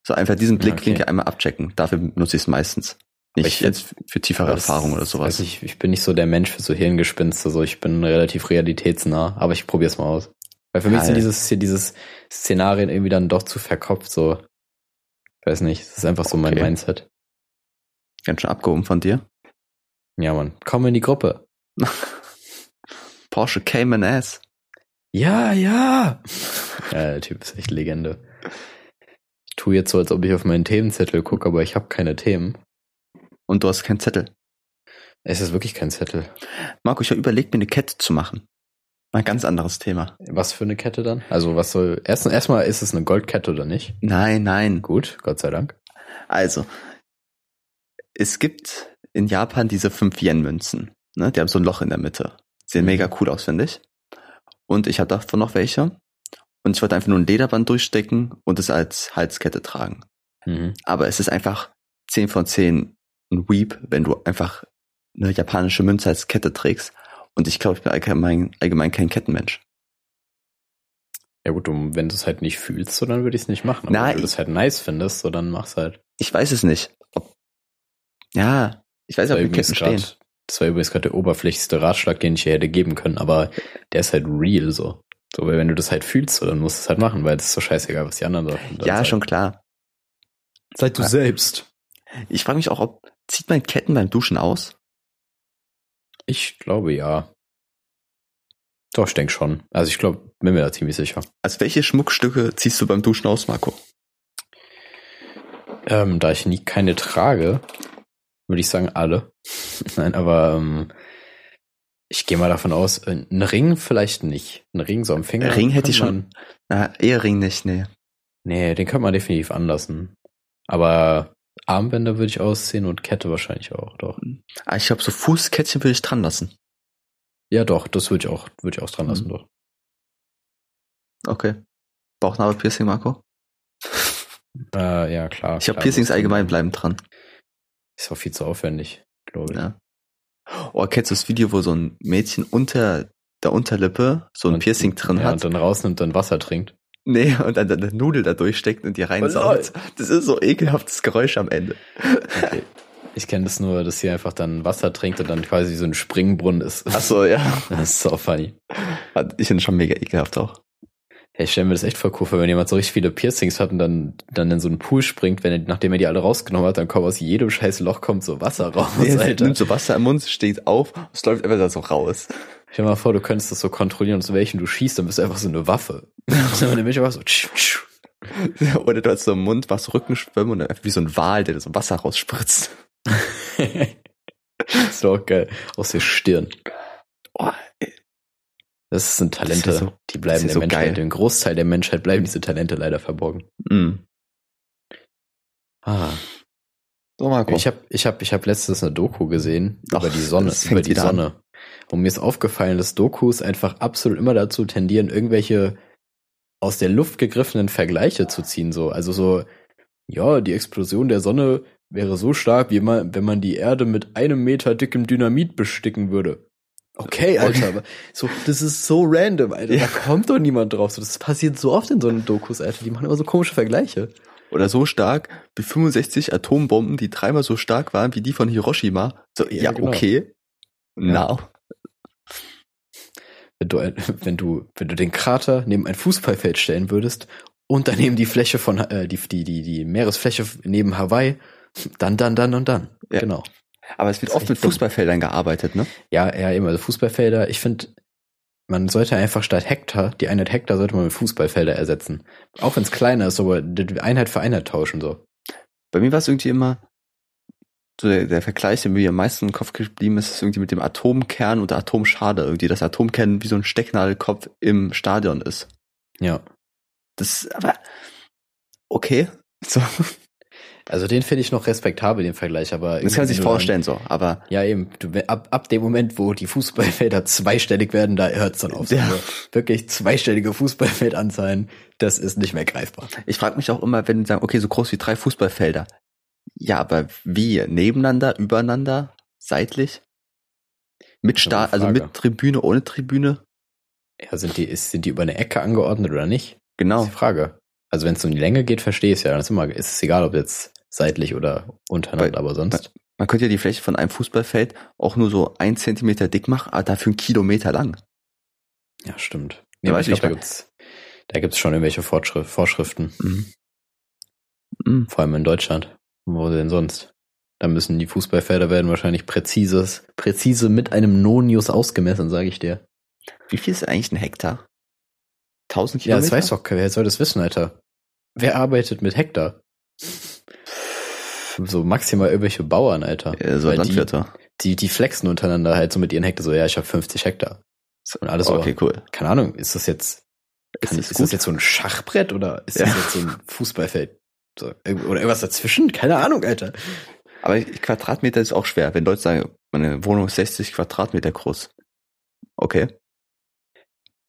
S2: So einfach diesen
S1: Ja, okay.
S2: Blickwinkel einmal abchecken. Dafür nutze ich es meistens. Nicht
S1: ich-
S2: jetzt für tiefere Erfahrungen oder sowas.
S1: Ich, ich bin nicht so der Mensch für so Hirngespinste, so ich bin relativ realitätsnah, aber ich probier's mal aus. Weil für mich sind
S2: Geil.
S1: dieses hier dieses Szenarien irgendwie dann doch zu verkopft, so. Ich weiß nicht, das ist einfach so mein
S2: Okay.
S1: Mindset.
S2: Ganz schön abgehoben von dir.
S1: Ja, Mann, komm in die Gruppe.
S2: Porsche Cayman S.
S1: Ja, ja. ja, der Typ ist echt Legende. Ich tue jetzt so, als ob ich auf meinen Themenzettel gucke, aber ich habe keine Themen.
S2: Und du hast keinen Zettel.
S1: Es ist wirklich kein Zettel.
S2: Marco, ich habe überlegt, mir eine Kette zu machen. Ein ganz anderes Thema.
S1: Was für eine Kette dann? Also was soll. Erst, erstmal ist es eine Goldkette oder nicht?
S2: Nein, nein.
S1: Gut, Gott sei Dank.
S2: Also, es gibt in Japan diese 5-Yen-Münzen. Ne? Die haben so ein Loch in der Mitte. Sehen
S1: Mhm.
S2: mega cool aus, finde ich. Und ich habe davon noch welche. Und ich wollte einfach nur ein Lederband durchstecken und es als Halskette tragen.
S1: Mhm.
S2: Aber es ist einfach 10 von 10 ein Weep, wenn du einfach eine japanische Münze als Kette trägst. Und ich glaube, ich bin allgemein, allgemein kein Kettenmensch.
S1: Ja gut, um, wenn du es halt nicht fühlst, so dann würde ich es nicht machen. Aber
S2: Nein,
S1: wenn du das halt nice findest, so dann mach's halt.
S2: Ich weiß es nicht. Ob, ja, ich weiß die
S1: übrigens
S2: Ketten stehen.
S1: grad, das war übrigens gerade der oberflächlichste Ratschlag, den ich dir hätte geben können, aber der ist halt real so. So, weil wenn du das halt fühlst, so, dann musst du es halt machen, weil es ist so scheißegal, was die anderen sagen.
S2: Ja,
S1: Dann
S2: schon klar.
S1: Sei du
S2: Ja.
S1: selbst.
S2: Ich frage mich auch, ob zieht man Ketten beim Duschen aus?
S1: Ich glaube ja. Doch, ich denke schon. Also ich glaube, bin mir da ziemlich sicher.
S2: Also welche Schmuckstücke ziehst du beim Duschen aus, Marco?
S1: Ähm, da ich nie keine trage, würde ich sagen alle. Nein, aber ähm, ich gehe mal davon aus, äh, ein Ring vielleicht nicht. Ein Ring so am Finger.
S2: Ring hätte ich schon. Na, Ehering nicht, nee.
S1: Nee, den könnte man definitiv anlassen. Aber Armbänder würde ich ausziehen und Kette wahrscheinlich auch, doch.
S2: Ah, ich glaube, so Fußkettchen würde ich dran lassen.
S1: Ja, doch, das würde ich auch, würde ich auch dran lassen,
S2: Mhm.
S1: doch.
S2: Okay. Bauchnabelpiercing, Marco?
S1: Äh, ja, klar.
S2: Ich glaube, Piercings allgemein bleiben dran.
S1: Ist auch viel zu aufwendig, glaube ich.
S2: Ja. Oh, kennst du das Video, wo so ein Mädchen unter der Unterlippe so ein
S1: Und-
S2: Piercing drin
S1: ja,
S2: hat?
S1: und dann rausnimmt und Wasser trinkt.
S2: Nee, und dann eine Nudel da durchsteckt und die reinsaugt. Das ist so ekelhaftes Geräusch am Ende.
S1: Okay. Ich kenne das nur, dass sie einfach dann Wasser trinkt und dann quasi so ein Springbrunnen ist.
S2: Ach so, ja.
S1: Das ist so funny.
S2: Ich finde schon mega ekelhaft auch.
S1: Ja, ich stelle mir das echt voll cool vor, wenn jemand so richtig viele Piercings hat und dann, dann in so einen Pool springt, wenn er, nachdem er die alle rausgenommen hat, dann kommt aus jedem scheiß Loch kommt so Wasser raus,
S2: Nee,
S1: Alter.
S2: nimmt so Wasser im Mund, steht auf, es läuft einfach da so raus.
S1: Stell dir mal vor, du könntest das so kontrollieren, aus welchen du schießt, dann bist du einfach so eine Waffe. dann nämlich einfach so, tsch, tsch.
S2: Oder du hast so im Mund was Rückenschwimmen und dann einfach wie so ein Wal, der so Wasser rausspritzt.
S1: ist doch auch geil. Aus der Stirn.
S2: Oh,
S1: Das sind Talente,
S2: Das ist ja so-
S1: die bleiben
S2: das ist
S1: der
S2: so
S1: Menschheit,
S2: geil.
S1: dem Großteil der Menschheit bleiben diese Talente leider verborgen.
S2: mm.
S1: Ah.
S2: So, Marco.
S1: Ich habe ich hab, ich hab letztens eine Doku gesehen
S2: Ach,
S1: über die Sonne, über die
S2: wieder an.
S1: Sonne. Und mir ist aufgefallen, dass Dokus einfach absolut immer dazu tendieren, irgendwelche aus der Luft gegriffenen Vergleiche zu ziehen. So, also so, ja, die Explosion der Sonne wäre so stark, wie man, wenn man die Erde mit einem Meter dickem Dynamit besticken würde. Okay, Alter, aber so, das ist so random, Alter.
S2: Ja.
S1: Da kommt doch niemand drauf. So, das passiert so oft in so einen Dokus, Alter. Die machen immer so komische Vergleiche.
S2: Oder so stark wie 65 Atombomben, die dreimal so stark waren wie die von Hiroshima. So, ja,
S1: Ja, genau.
S2: okay. Now.
S1: wenn du, wenn du, wenn du den Krater neben ein Fußballfeld stellen würdest und daneben die Fläche von, äh, die, die, die, die Meeresfläche neben Hawaii, dann, dann, dann und dann.
S2: Ja.
S1: Genau.
S2: Aber es wird
S1: ist
S2: oft mit
S1: echt dumm.
S2: Fußballfeldern gearbeitet, ne?
S1: Ja, ja, immer. Also Fußballfelder, ich finde, man sollte einfach statt Hektar, die Einheit Hektar sollte man mit Fußballfelder ersetzen. Auch wenn es kleiner ist, aber die Einheit für Einheit tauschen, so.
S2: Bei mir war es irgendwie immer so der, der Vergleich, der mir am meisten im Kopf geblieben ist, ist irgendwie mit dem Atomkern und der Atomschade. Irgendwie, dass Atomkern wie so ein Stecknadelkopf im Stadion ist.
S1: Ja.
S2: Das ist aber okay. So,
S1: Also den finde ich noch respektabel, den Vergleich, aber.
S2: das kann man sich
S1: du dann-
S2: vorstellen, so. Aber
S1: Ja, eben. Du, ab, ab dem Moment, wo die Fußballfelder zweistellig werden, da hört's dann auf.
S2: Ja.
S1: Also wirklich zweistellige Fußballfeldanzahlen, das ist nicht mehr greifbar.
S2: ich frage mich auch immer, wenn die sagen, okay, so groß wie drei Fußballfelder. Ja, aber wie? Nebeneinander, übereinander, seitlich? Mit
S1: Das eine
S2: also mit Tribüne, ohne Tribüne?
S1: Ja, sind die, ist, sind die über eine Ecke angeordnet oder nicht? Das
S2: Genau.
S1: ist die Frage. Also wenn es um die Länge geht, verstehe ich es ja. Dann ist, immer, ist es egal, ob jetzt seitlich oder untereinander, aber sonst.
S2: Man könnte ja die Fläche von einem Fußballfeld auch nur so ein Zentimeter dick machen, aber dafür einen Kilometer lang.
S1: Ja, stimmt.
S2: Ja,
S1: Nee,
S2: weiß
S1: ich glaube, da gibt's, da gibt's schon irgendwelche Fortschritt, Vorschriften.
S2: Mhm. Mhm.
S1: Vor allem in Deutschland. Wo denn sonst? Da müssen die Fußballfelder werden wahrscheinlich präzises, präzise mit einem Nonius ausgemessen, sage ich dir.
S2: Wie viel ist eigentlich ein Hektar? 1000
S1: Ja,
S2: Kilometer?
S1: das weiß doch, wer soll das wissen, Alter? Wer arbeitet mit Hektar? So maximal irgendwelche Bauern, Alter.
S2: Ja, so
S1: Weil
S2: Landwirte.
S1: Die, die, die flexen untereinander halt so mit ihren Hektar, so, ja, ich habe 50 Hektar. Und alles so,
S2: okay, cool.
S1: keine Ahnung, ist das jetzt, kann,
S2: das
S1: ist, das jetzt so ein Schachbrett oder ist
S2: Ja.
S1: das jetzt so ein Fußballfeld? So, oder irgendwas dazwischen? Keine Ahnung, Alter.
S2: Aber Quadratmeter ist auch schwer. Wenn Leute sagen, meine Wohnung ist 60 Quadratmeter groß. Okay.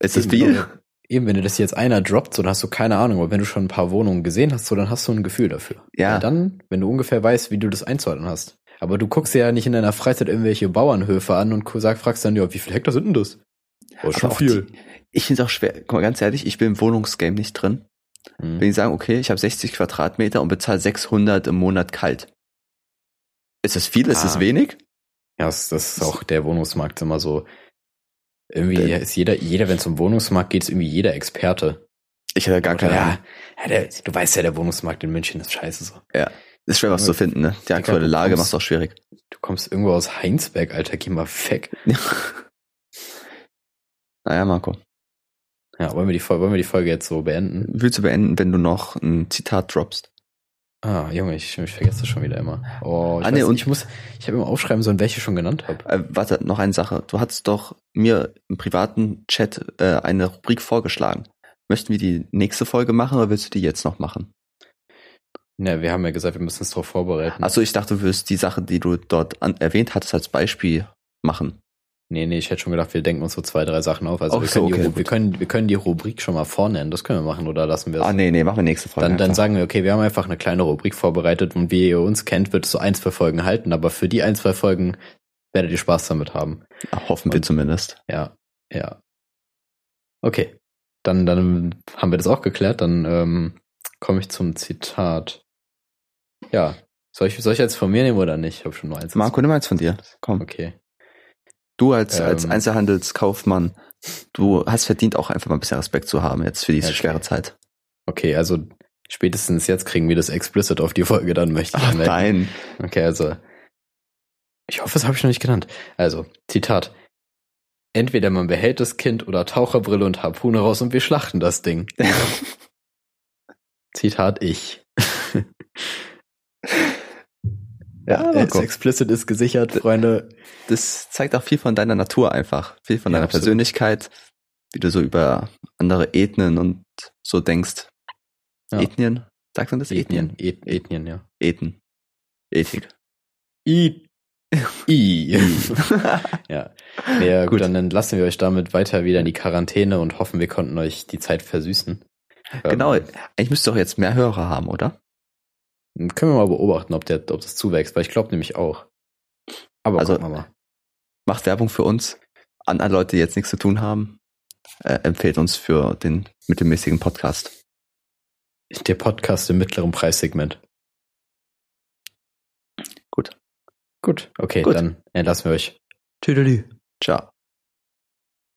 S2: Ist das
S1: Eben,
S2: viel?
S1: Eben, wenn dir das jetzt einer droppt, so, dann hast du keine Ahnung, aber wenn du schon ein paar Wohnungen gesehen hast, so, dann hast du ein Gefühl dafür.
S2: Ja.
S1: Weil dann, wenn du ungefähr weißt, wie du das einzuordnen hast. Aber du guckst dir ja nicht in deiner Freizeit irgendwelche Bauernhöfe an und sag, fragst dann, ja, wie viel Hektar sind denn das? Oh, schon viel.
S2: Die, ich finde es auch schwer. Guck mal, ganz ehrlich, ich bin im Wohnungsgame nicht drin.
S1: Hm.
S2: Wenn die sagen, okay, ich habe 60 Quadratmeter und bezahle 600 im Monat kalt. Ist das viel? Ist das
S1: Ah.
S2: wenig?
S1: Ja, das, das ist auch der Wohnungsmarkt immer so. Irgendwie
S2: Der-
S1: ist jeder, jeder, wenn es um Wohnungsmarkt geht, ist irgendwie jeder Experte.
S2: Ich habe gar keine Ahnung.
S1: ja, ja der, du weißt ja, der Wohnungsmarkt in München ist scheiße so.
S2: Ist schwer was
S1: Ja,
S2: zu finden, ne? Die aktuelle Lage macht es auch schwierig.
S1: Du kommst irgendwo aus Heinsberg, Alter, geh mal weg.
S2: naja, Marco.
S1: Ja, wollen wir die, wollen wir die Folge jetzt so beenden?
S2: Willst du beenden, wenn du noch ein Zitat droppst?
S1: Ah, Junge, ich, ich vergesse das schon wieder immer. Oh, ich,
S2: Ah,
S1: weiß,
S2: nee, und-
S1: ich muss, ich habe immer aufschreiben sollen, welche ich schon genannt habe.
S2: Äh, warte, noch eine Sache. Du hattest doch mir im privaten Chat äh, eine Rubrik vorgeschlagen. Möchten wir die nächste Folge machen oder willst du die jetzt noch machen?
S1: Ne, wir haben ja gesagt, wir müssen uns darauf vorbereiten.
S2: Achso, ich dachte, du würdest die Sache, die du dort an, erwähnt hattest, als Beispiel machen.
S1: Nee, nee, ich hätte schon gedacht, wir denken uns so zwei, drei Sachen auf. Also
S2: Ach
S1: wir,
S2: so,
S1: können die,
S2: okay, gut.
S1: wir, können, wir können die Rubrik schon mal vornennen. Das können wir machen oder lassen wir es?
S2: Ah, nee, nee, machen wir nächste Folge.
S1: Dann, dann sagen wir, okay, wir haben einfach eine kleine Rubrik vorbereitet und wie ihr uns kennt, wird es so ein, zwei Folgen halten, aber für die ein, zwei Folgen werdet ihr Spaß damit haben.
S2: Ja, hoffen wir
S1: und-
S2: zumindest.
S1: Ja, ja. Okay. Dann, dann haben wir das auch geklärt. Dann ähm, komme ich zum Zitat. Ja. Soll ich, soll ich jetzt von mir nehmen oder nicht? Ich habe schon nur eins.
S2: Marco, nimm eins von dir. Komm.
S1: Okay.
S2: Du als, als
S1: Ähm.
S2: Einzelhandelskaufmann du hast verdient auch einfach mal ein bisschen Respekt zu haben jetzt für diese
S1: Okay.
S2: schwere Zeit.
S1: Okay, also spätestens jetzt kriegen wir das explicit auf die Folge, dann möchte ich
S2: Ach nein.
S1: Okay, also. Ich hoffe, das habe ich noch nicht genannt. Also, Zitat. Entweder man behält das Kind oder Taucherbrille und Harpune raus und wir schlachten das Ding. Zitat ich.
S2: Ja,
S1: Äh,
S2: Marco.
S1: explicit ist gesichert, Freunde.
S2: das zeigt auch viel von deiner Natur einfach, viel von
S1: Ja,
S2: deiner
S1: absolut.
S2: Persönlichkeit, wie du so über andere Ethnien und so denkst.
S1: Ja.
S2: Ethnien? Sagt man das?
S1: Ethnien, Et Ethnien, ja.
S2: Ethen. Ethik.
S1: I. I. ja. Ja, gut,
S2: Gut.
S1: dann entlassen wir euch damit weiter wieder in die Quarantäne und hoffen, wir konnten euch die Zeit versüßen.
S2: genau,
S1: Ähm,
S2: eigentlich müsste doch jetzt mehr Hörer haben, oder?
S1: Können wir mal beobachten, ob, der, ob das zuwächst, weil ich glaube nämlich auch. Aber
S2: Also-
S1: gucken wir mal.
S2: Macht Werbung für uns an Leute, die jetzt nichts zu tun haben. Äh, empfehlt uns für den mittelmäßigen Podcast.
S1: Der Podcast im mittleren Preissegment.
S2: Gut.
S1: Gut, okay,
S2: Gut.
S1: dann entlassen wir euch.
S2: Tüdelü. Ciao.